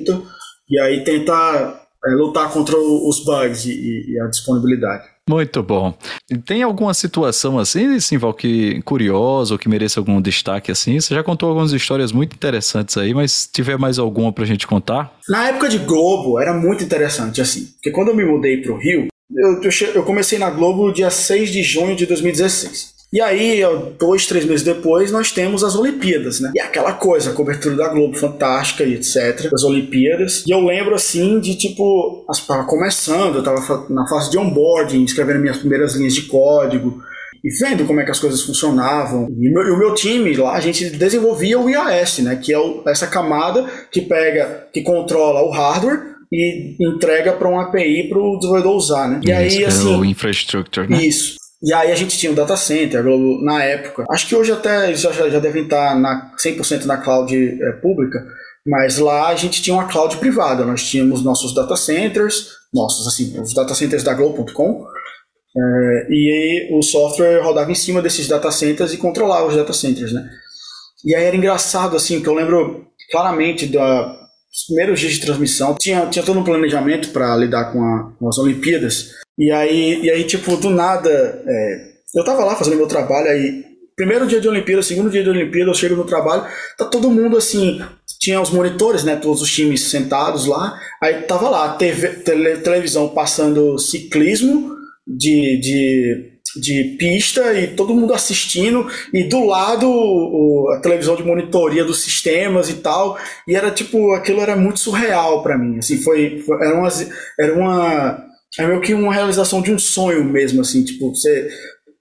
e aí tenta é, lutar contra os bugs e, e, a disponibilidade. Muito bom. Tem alguma situação assim, Simval, que curiosa ou que mereça algum destaque assim? Você já contou algumas histórias muito interessantes aí, mas se tiver mais alguma pra gente contar? Na época de Globo era muito interessante assim, porque quando eu me mudei pro Rio, eu, eu, eu comecei na Globo dia 6 de junho de 2016. E aí, dois, três meses depois, nós temos as Olimpíadas, né? E aquela coisa, a cobertura da Globo fantástica e etc. As Olimpíadas. E eu lembro, assim, de tipo, tava começando, eu tava na fase de onboarding, escrevendo minhas primeiras linhas de código e vendo como é que as coisas funcionavam. E, meu, e o meu time lá, a gente desenvolvia o IAS, né? Que é o, essa camada que pega, que controla o hardware e entrega para um API para o desenvolvedor usar, né? E aí, assim. É o infrastructure, né? Isso. E aí a gente tinha o data center, a Globo, na época. Acho que hoje até eles já, já devem estar na, 100% na cloud é, pública, mas lá a gente tinha uma cloud privada. Nós tínhamos nossos data centers, nossos, assim, os data centers da Globo.com, é, e o software rodava em cima desses data centers e controlava os data centers, né? E aí era engraçado, assim, que eu lembro claramente da, dos primeiros dias de transmissão, tinha, tinha todo um planejamento para lidar com, a, com as Olimpíadas, e aí, e aí tipo, do nada, é, eu tava lá fazendo meu trabalho, aí, primeiro dia de Olimpíada, segundo dia de Olimpíada, eu chego no trabalho, tá todo mundo assim, tinha os monitores, né, todos os times sentados lá, aí tava lá, TV, tele, televisão passando ciclismo de, de, de pista e todo mundo assistindo, e do lado o, a televisão de monitoria dos sistemas e tal, e era tipo, aquilo era muito surreal para mim, assim, foi, foi era uma, era uma é meio que uma realização de um sonho mesmo, assim, tipo, você.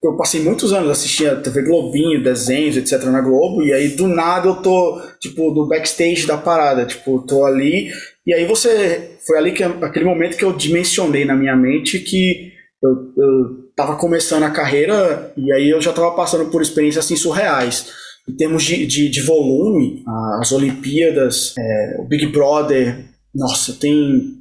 Eu passei muitos anos assistindo a TV Globinho, desenhos, etc. na Globo, e aí do nada eu tô, tipo, no backstage da parada, tipo, tô ali, e aí você. Foi ali que aquele momento que eu dimensionei na minha mente que eu, eu tava começando a carreira e aí eu já tava passando por experiências assim surreais. Em termos de, de, de volume, as Olimpíadas, é, o Big Brother, nossa, tem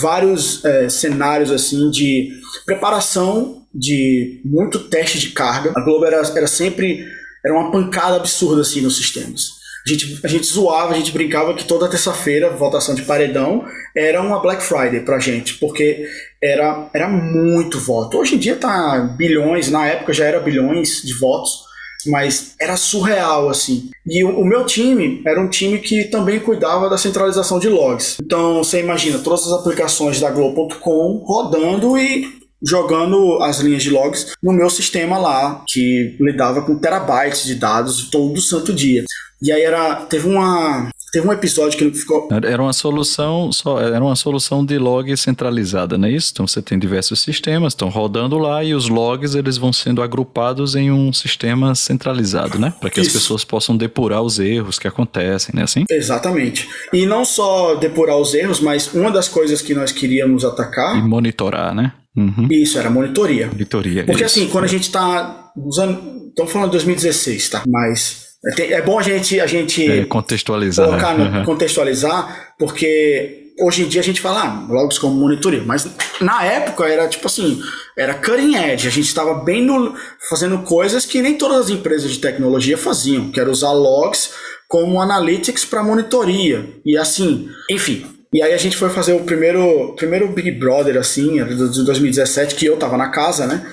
vários é, cenários assim de preparação de muito teste de carga. A Globo era, era sempre era uma pancada absurda assim nos sistemas. A gente, a gente zoava, a gente brincava que toda terça-feira, votação de paredão, era uma Black Friday pra gente, porque era, era muito voto. Hoje em dia tá bilhões, na época já era bilhões de votos mas era surreal, assim. E o, o, meu time era um time que também cuidava da centralização de logs. Então, você imagina todas as aplicações da Globo.com rodando e jogando as linhas de logs no meu sistema lá, que lidava com terabytes de dados todo santo dia. E aí era, teve uma Teve um episódio que ficou. Era uma solução, só, era uma solução de log centralizada, não é isso? Então você tem diversos sistemas, estão rodando lá e os logs eles vão sendo agrupados em um sistema centralizado, né? Para que isso. as pessoas possam depurar os erros que acontecem, né? Assim? Exatamente. E não só depurar os erros, mas uma das coisas que nós queríamos atacar. E monitorar, né? Uhum. Isso, era monitoria. Monitoria. Porque isso. assim, quando a gente está usando. Estamos falando de 2016, tá? Mas é, bom a gente, a gente é, contextualizar. Colocar no, uhum. contextualizar, porque hoje em dia a gente fala ah, logs como monitoria, mas na época era tipo assim, era cutting edge, a gente estava bem no, fazendo coisas que nem todas as empresas de tecnologia faziam, que era usar logs como analytics para monitoria e assim, enfim. E aí a gente foi fazer o primeiro, primeiro Big Brother assim, de 2017 que eu tava na casa, né?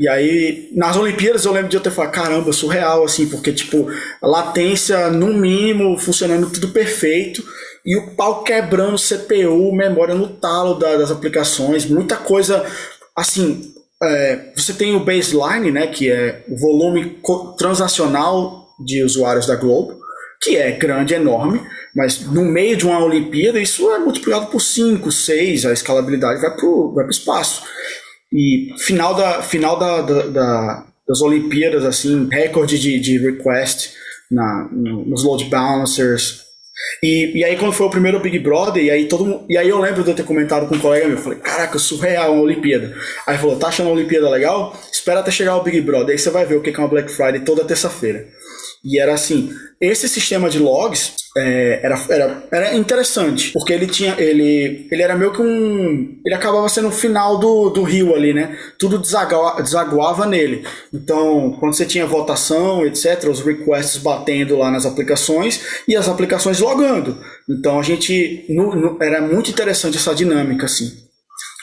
E aí, nas Olimpíadas, eu lembro de eu ter falado, caramba, surreal, assim, porque, tipo, latência no mínimo, funcionando tudo perfeito, e o pau quebrando CPU, memória no talo da, das aplicações, muita coisa, assim, é, você tem o baseline, né, que é o volume transacional de usuários da Globo, que é grande, enorme, mas no meio de uma Olimpíada, isso é multiplicado por 5, 6, a escalabilidade vai para o vai espaço. E final da final da, da, da das Olimpíadas, assim, recorde de, de request na, nos load balancers. E, e aí quando foi o primeiro Big Brother, e aí todo mundo, e aí eu lembro de eu ter comentado com um colega meu, falei, caraca, surreal uma Olimpíada. Aí falou, tá achando a Olimpíada legal? Espera até chegar o Big Brother, aí você vai ver o que é uma Black Friday toda terça-feira. E era assim, esse sistema de logs é, era, era, era interessante, porque ele tinha. Ele, ele era meio que um. Ele acabava sendo o final do, do rio ali, né? Tudo desaguava, desaguava nele. Então, quando você tinha votação, etc., os requests batendo lá nas aplicações e as aplicações logando. Então a gente. No, no, era muito interessante essa dinâmica, assim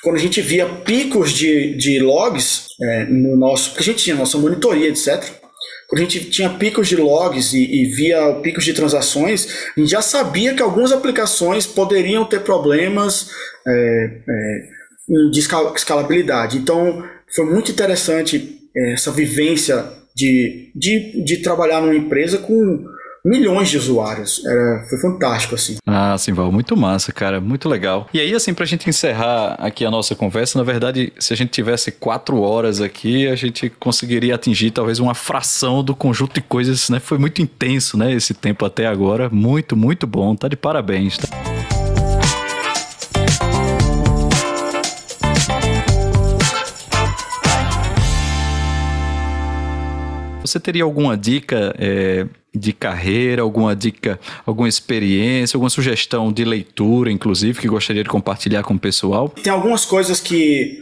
quando a gente via picos de, de logs é, no nosso. Porque a gente tinha nossa monitoria, etc quando a gente tinha picos de logs e, e, via picos de transações, a gente já sabia que algumas aplicações poderiam ter problemas é, é, de escalabilidade. Então, foi muito interessante é, essa vivência de, de, de trabalhar numa empresa com milhões de usuários. Era, foi fantástico, assim. Ah, sim, Val, muito massa, cara, muito legal. E aí, assim, pra gente encerrar aqui a nossa conversa, na verdade, se a gente tivesse quatro horas aqui, a gente conseguiria atingir talvez uma fração do conjunto de coisas, né? Foi muito intenso, né, esse tempo até agora. Muito, muito bom. Tá de parabéns, tá? Você teria alguma dica é, de carreira, alguma dica, alguma experiência, alguma sugestão de leitura, inclusive, que gostaria de compartilhar com o pessoal? Tem algumas coisas que.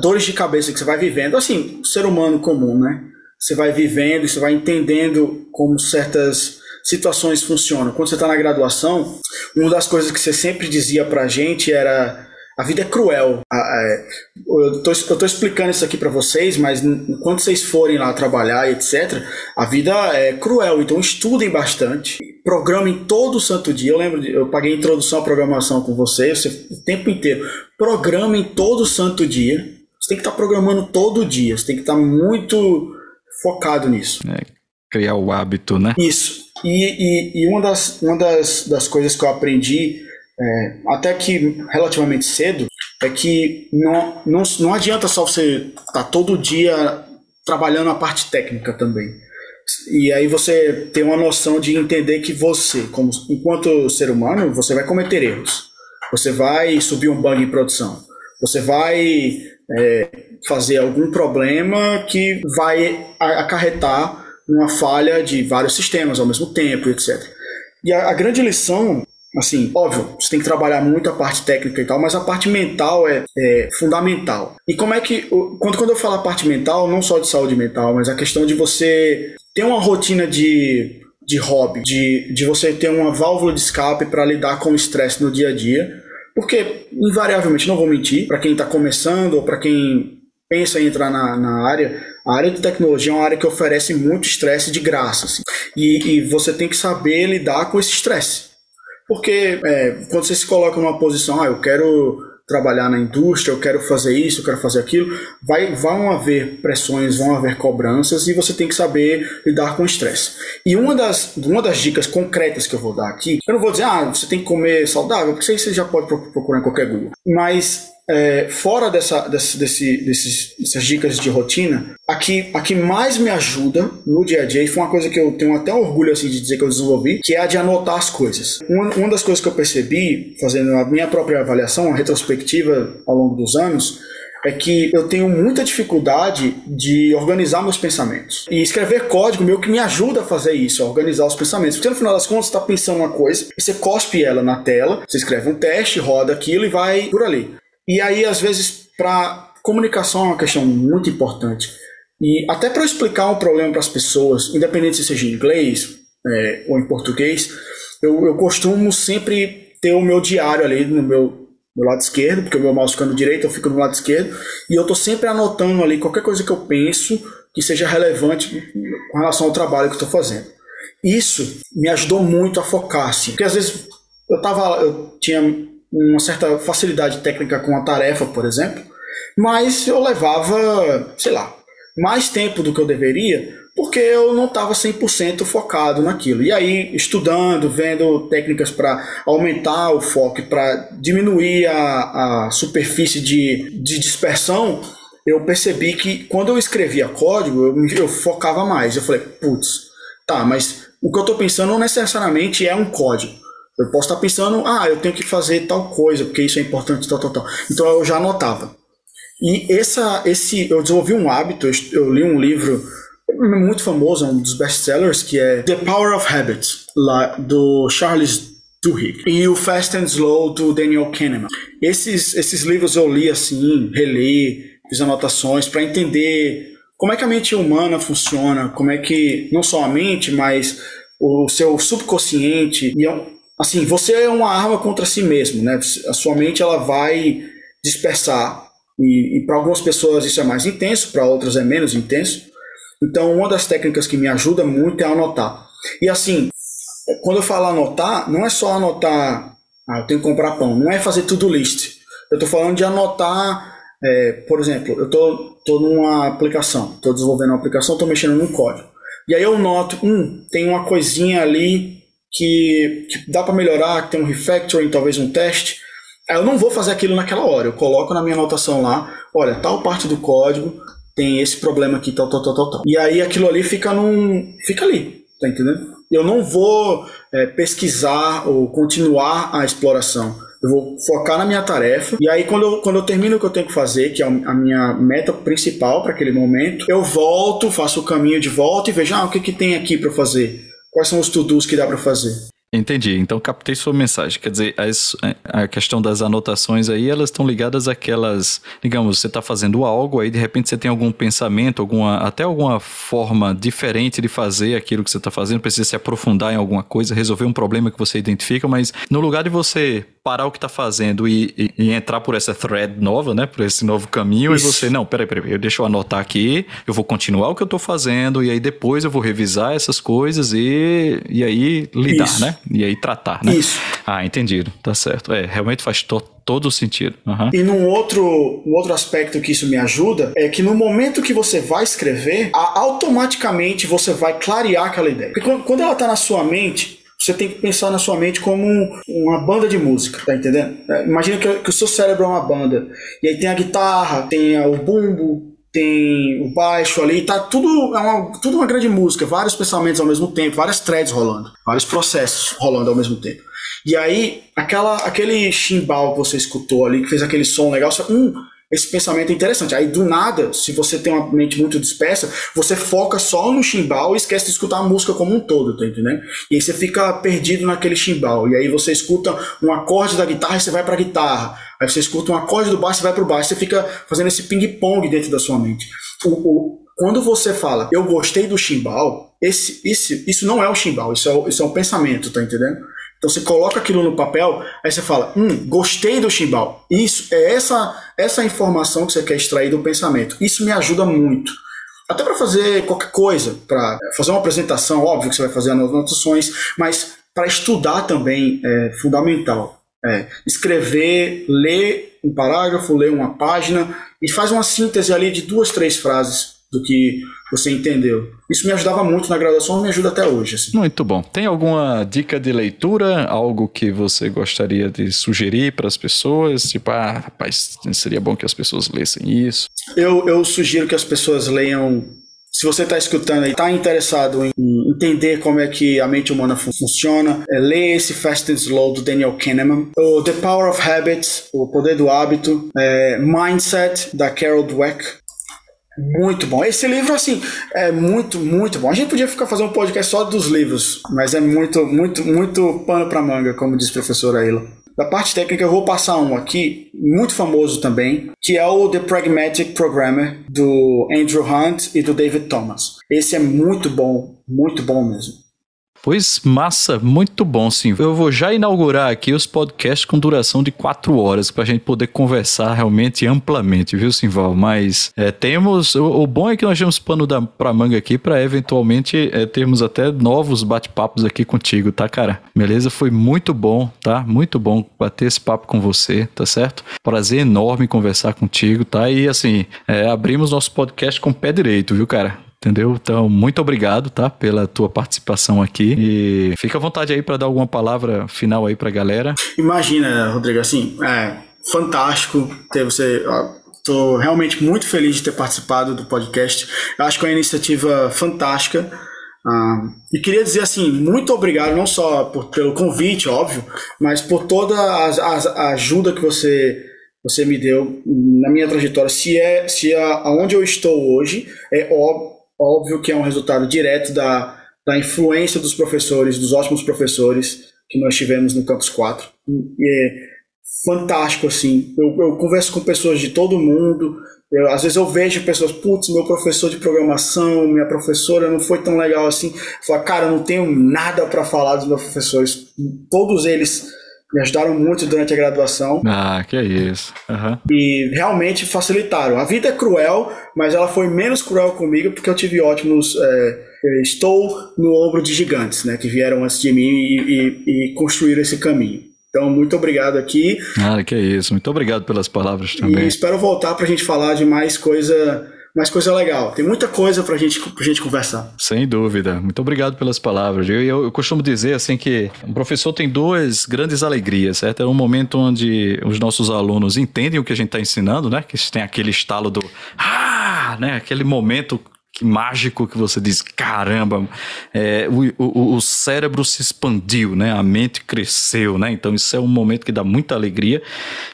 dores de cabeça que você vai vivendo, assim, ser humano comum, né? Você vai vivendo, você vai entendendo como certas situações funcionam. Quando você está na graduação, uma das coisas que você sempre dizia pra gente era a vida é cruel. É, eu estou explicando isso aqui para vocês, mas quando vocês forem lá trabalhar etc., a vida é cruel. Então estudem bastante, programem todo o santo dia. Eu lembro, eu paguei introdução à programação com vocês o tempo inteiro. Programem todo o santo dia. Você tem que estar tá programando todo dia. Você tem que estar tá muito focado nisso. É, criar o hábito, né? Isso. E, e, e uma, das, uma das, das coisas que eu aprendi é, até que relativamente cedo, é que não, não, não adianta só você estar tá todo dia trabalhando a parte técnica também. E aí você tem uma noção de entender que você, como, enquanto ser humano, você vai cometer erros. Você vai subir um bug em produção. Você vai é, fazer algum problema que vai acarretar uma falha de vários sistemas ao mesmo tempo, etc. E a, a grande lição Assim, óbvio, você tem que trabalhar muito a parte técnica e tal, mas a parte mental é, é fundamental. E como é que. Quando, quando eu falo a parte mental, não só de saúde mental, mas a questão de você ter uma rotina de, de hobby, de, de você ter uma válvula de escape para lidar com o estresse no dia a dia. Porque, invariavelmente, não vou mentir, para quem está começando ou para quem pensa em entrar na, na área, a área de tecnologia é uma área que oferece muito estresse de graça. Assim. E, e você tem que saber lidar com esse estresse. Porque é, quando você se coloca numa posição, ah, eu quero trabalhar na indústria, eu quero fazer isso, eu quero fazer aquilo, vai, vão haver pressões, vão haver cobranças e você tem que saber lidar com o estresse. E uma das, uma das dicas concretas que eu vou dar aqui, eu não vou dizer, ah, você tem que comer saudável, porque isso você já pode procurar em qualquer Google. Mas é, fora dessa, desse, desse, desses, dessas dicas de rotina, a que, a que mais me ajuda no dia a dia, e foi uma coisa que eu tenho até orgulho assim, de dizer que eu desenvolvi, que é a de anotar as coisas. Uma, uma das coisas que eu percebi, fazendo a minha própria avaliação, a retrospectiva ao longo dos anos, é que eu tenho muita dificuldade de organizar meus pensamentos. E escrever código meio que me ajuda a fazer isso, a organizar os pensamentos. Porque no final das contas, você está pensando uma coisa, você cospe ela na tela, você escreve um teste, roda aquilo e vai por ali. E aí, às vezes, para comunicação é uma questão muito importante. E até para explicar um problema para as pessoas, independente se seja em inglês é, ou em português, eu, eu costumo sempre ter o meu diário ali no meu, meu lado esquerdo, porque o meu mouse fica no direito, eu fico no lado esquerdo, e eu estou sempre anotando ali qualquer coisa que eu penso que seja relevante com relação ao trabalho que estou fazendo. Isso me ajudou muito a focar, assim, porque às vezes eu tava, eu tinha uma certa facilidade técnica com a tarefa, por exemplo, mas eu levava, sei lá, mais tempo do que eu deveria, porque eu não estava 100% focado naquilo. E aí, estudando, vendo técnicas para aumentar o foco, para diminuir a, a superfície de, de dispersão, eu percebi que quando eu escrevia código, eu, eu focava mais. Eu falei, putz, tá, mas o que eu estou pensando não necessariamente é um código. Eu posso estar pensando, ah, eu tenho que fazer tal coisa, porque isso é importante, tal, tal, tal. Então eu já anotava. E essa, esse, eu desenvolvi um hábito, eu li um livro muito famoso, um dos best-sellers, que é The Power of Habits, lá, do Charles Duhigg, e o Fast and Slow, do Daniel Kahneman. Esses, esses livros eu li assim, reli, fiz anotações para entender como é que a mente humana funciona, como é que, não só a mente, mas o seu subconsciente, e é assim, você é uma arma contra si mesmo, né? A sua mente ela vai dispersar e, e para algumas pessoas isso é mais intenso, para outras é menos intenso. Então, uma das técnicas que me ajuda muito é anotar. E assim, quando eu falo anotar, não é só anotar, ah, eu tenho que comprar pão, não é fazer tudo list. Eu estou falando de anotar é, por exemplo, eu tô, tô numa aplicação, tô desenvolvendo uma aplicação, tô mexendo num código. E aí eu noto, hum, tem uma coisinha ali que, que dá para melhorar, que tem um refactoring, talvez um teste. Aí eu não vou fazer aquilo naquela hora, eu coloco na minha anotação lá, olha, tal parte do código tem esse problema aqui, tal, tal, tal, tal, tal. E aí aquilo ali fica num. fica ali, tá entendendo? Eu não vou é, pesquisar ou continuar a exploração. Eu vou focar na minha tarefa. E aí, quando eu, quando eu termino o que eu tenho que fazer, que é a minha meta principal para aquele momento, eu volto, faço o caminho de volta e vejo ah, o que, que tem aqui para fazer. Quais são os to-dos que dá para fazer. Entendi. Então captei sua mensagem. Quer dizer, as, a questão das anotações aí, elas estão ligadas àquelas, digamos, você está fazendo algo, aí de repente você tem algum pensamento, alguma, até alguma forma diferente de fazer aquilo que você está fazendo, precisa se aprofundar em alguma coisa, resolver um problema que você identifica, mas no lugar de você parar o que está fazendo e, e, e, entrar por essa thread nova, né? Por esse novo caminho, Isso. e você, não, peraí, peraí, deixa eu anotar aqui, eu vou continuar o que eu estou fazendo, e aí depois eu vou revisar essas coisas e, e aí lidar, Isso. né? E aí tratar, né? Isso. Ah, entendido, tá certo. É, realmente faz to todo sentido. Uhum. E num outro, um outro aspecto que isso me ajuda é que no momento que você vai escrever, automaticamente você vai clarear aquela ideia. Porque quando, quando ela está na sua mente, você tem que pensar na sua mente como uma banda de música, tá entendendo? É, imagina que, que, o seu cérebro é uma banda. E aí tem a guitarra, tem o bumbo, tem o baixo ali, tá tudo é uma, tudo uma grande música, vários pensamentos ao mesmo tempo, várias threads rolando, vários processos rolando ao mesmo tempo. E aí, aquela, aquele chimbal que você escutou ali, que fez aquele som legal, você, hum, esse pensamento é interessante. Aí, do nada, se você tem uma mente muito dispersa, você foca só no chimbal e esquece de escutar a música como um todo, tá entendendo? E aí você fica perdido naquele chimbal. E aí você escuta um acorde da guitarra e você vai pra guitarra. Aí você escuta um acorde do baixo e vai pro baixo. Você fica fazendo esse ping-pong dentro da sua mente. O, o, quando você fala, eu gostei do chimbal, esse, esse, isso não é o chimbal, isso é, isso é um pensamento, tá entendendo? Então você coloca aquilo no papel, aí você fala, hum, gostei do chimbal. Isso é essa essa informação que você quer extrair do pensamento. Isso me ajuda muito. Até para fazer qualquer coisa, para fazer uma apresentação, óbvio que você vai fazer anotações, mas para estudar também é fundamental. É, escrever, ler um parágrafo, ler uma página e faz uma síntese ali de duas, três frases do que você entendeu. Isso me ajudava muito na graduação e me ajuda até hoje. Assim. Muito bom. Tem alguma dica de leitura? Algo que você gostaria de sugerir para as pessoas? Tipo, ah, rapaz, seria bom que as pessoas lessem isso. Eu, eu sugiro que as pessoas leiam se você está escutando e está interessado em entender como é que a mente humana funciona, é, lê esse Fast and Slow do Daniel Kahneman, o The Power of Habits, o Poder do Hábito, é, Mindset da Carol Dweck, muito bom. Esse livro, assim, é muito, muito bom. A gente podia ficar fazendo um podcast só dos livros, mas é muito, muito, muito pano para manga, como diz a professora Ayla. Da parte técnica, eu vou passar um aqui, muito famoso também, que é o The Pragmatic Programmer, do Andrew Hunt e do David Thomas. Esse é muito bom, muito bom mesmo. Pois massa, muito bom sim. Eu vou já inaugurar aqui os podcasts com duração de quatro horas para a gente poder conversar realmente amplamente, viu, Simval? Mas é, temos. O, o, bom é que nós temos pano da, pra manga aqui para eventualmente é, termos até novos bate-papos aqui contigo, tá, cara? Beleza? Foi muito bom, tá? Muito bom bater esse papo com você, tá certo? Prazer enorme conversar contigo, tá? E assim, é, abrimos nosso podcast com o pé direito, viu, cara? Entendeu? Então, muito obrigado, tá, pela tua participação aqui e fica à vontade aí para dar alguma palavra final aí para a galera. Imagina, Rodrigo, assim, é fantástico ter você Estou realmente muito feliz de ter participado do podcast. Eu acho que é uma iniciativa fantástica. Ah, e queria dizer assim, muito obrigado, não só por, pelo convite, óbvio, mas por toda a, a, a, ajuda que você, você me deu na minha trajetória. Se é se é aonde eu estou hoje, é óbvio, óbvio que é um resultado direto da, da influência dos professores, dos ótimos professores que nós tivemos no Campus 4. E é fantástico, assim. Eu, eu converso com pessoas de todo mundo. Eu, às vezes eu vejo pessoas, putz, meu professor de programação, minha professora não foi tão legal assim. Eu falo, cara, eu não tenho nada para falar dos meus professores. Todos eles me ajudaram muito durante a graduação. Ah, que é isso. Uhum. E realmente facilitaram. A vida é cruel, mas ela foi menos cruel comigo porque eu tive ótimos. É, estou no ombro de gigantes, né, que vieram antes de mim e, e, e construíram esse caminho. Então, muito obrigado aqui. Ah, que é isso. Muito obrigado pelas palavras também. E espero voltar para a gente falar de mais coisa mais coisa legal. Tem muita coisa pra gente, pra gente conversar. Sem dúvida. Muito obrigado pelas palavras. Eu, eu, eu, costumo dizer assim que o professor tem duas grandes alegrias, certo? É um momento onde os nossos alunos entendem o que a gente está ensinando, né? Que tem aquele estalo do ah, né? Aquele momento que mágico que você diz, caramba, é, o, o, o, cérebro se expandiu, né? A mente cresceu, né? Então isso é um momento que dá muita alegria.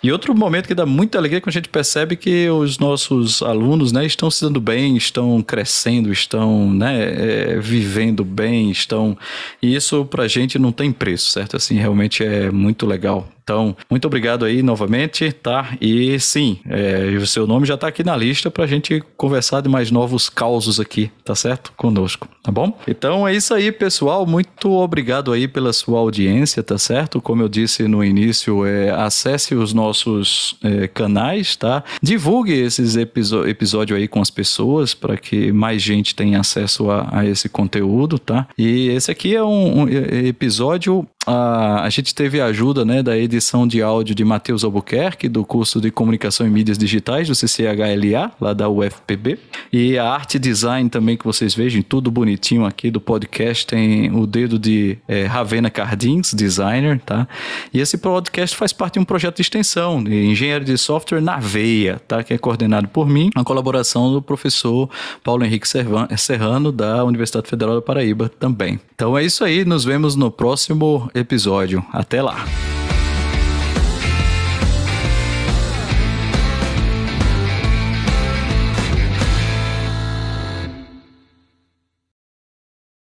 E outro momento que dá muita alegria é quando a gente percebe que os nossos alunos, né, estão se dando bem, estão crescendo, estão, né, é, vivendo bem, estão... E isso pra gente não tem preço, certo? Assim, realmente é muito legal. Então, muito obrigado aí novamente, tá? E sim, é, o seu nome já está aqui na lista para a gente conversar de mais novos causos aqui, tá certo? Conosco, tá bom? Então é isso aí, pessoal. Muito obrigado aí pela sua audiência, tá certo? Como eu disse no início, é, acesse os nossos é, canais, tá? Divulgue esses episódios aí com as pessoas para que mais gente tenha acesso a, a, esse conteúdo, tá? E esse aqui é um, um episódio a, a gente teve a ajuda né, da edição de áudio de Matheus Albuquerque, do curso de Comunicação e Mídias Digitais, do CCHLA, lá da UFPB. E a arte design também que vocês vejam, tudo bonitinho aqui do podcast, tem o dedo de é, Ravena Cardins, designer, tá? E esse podcast faz parte de um projeto de extensão, de engenharia de software na veia, tá? Que é coordenado por mim, a colaboração do professor Paulo Henrique Serrano, da Universidade Federal da Paraíba também. Então é isso aí, nos vemos no próximo episódio. Até lá!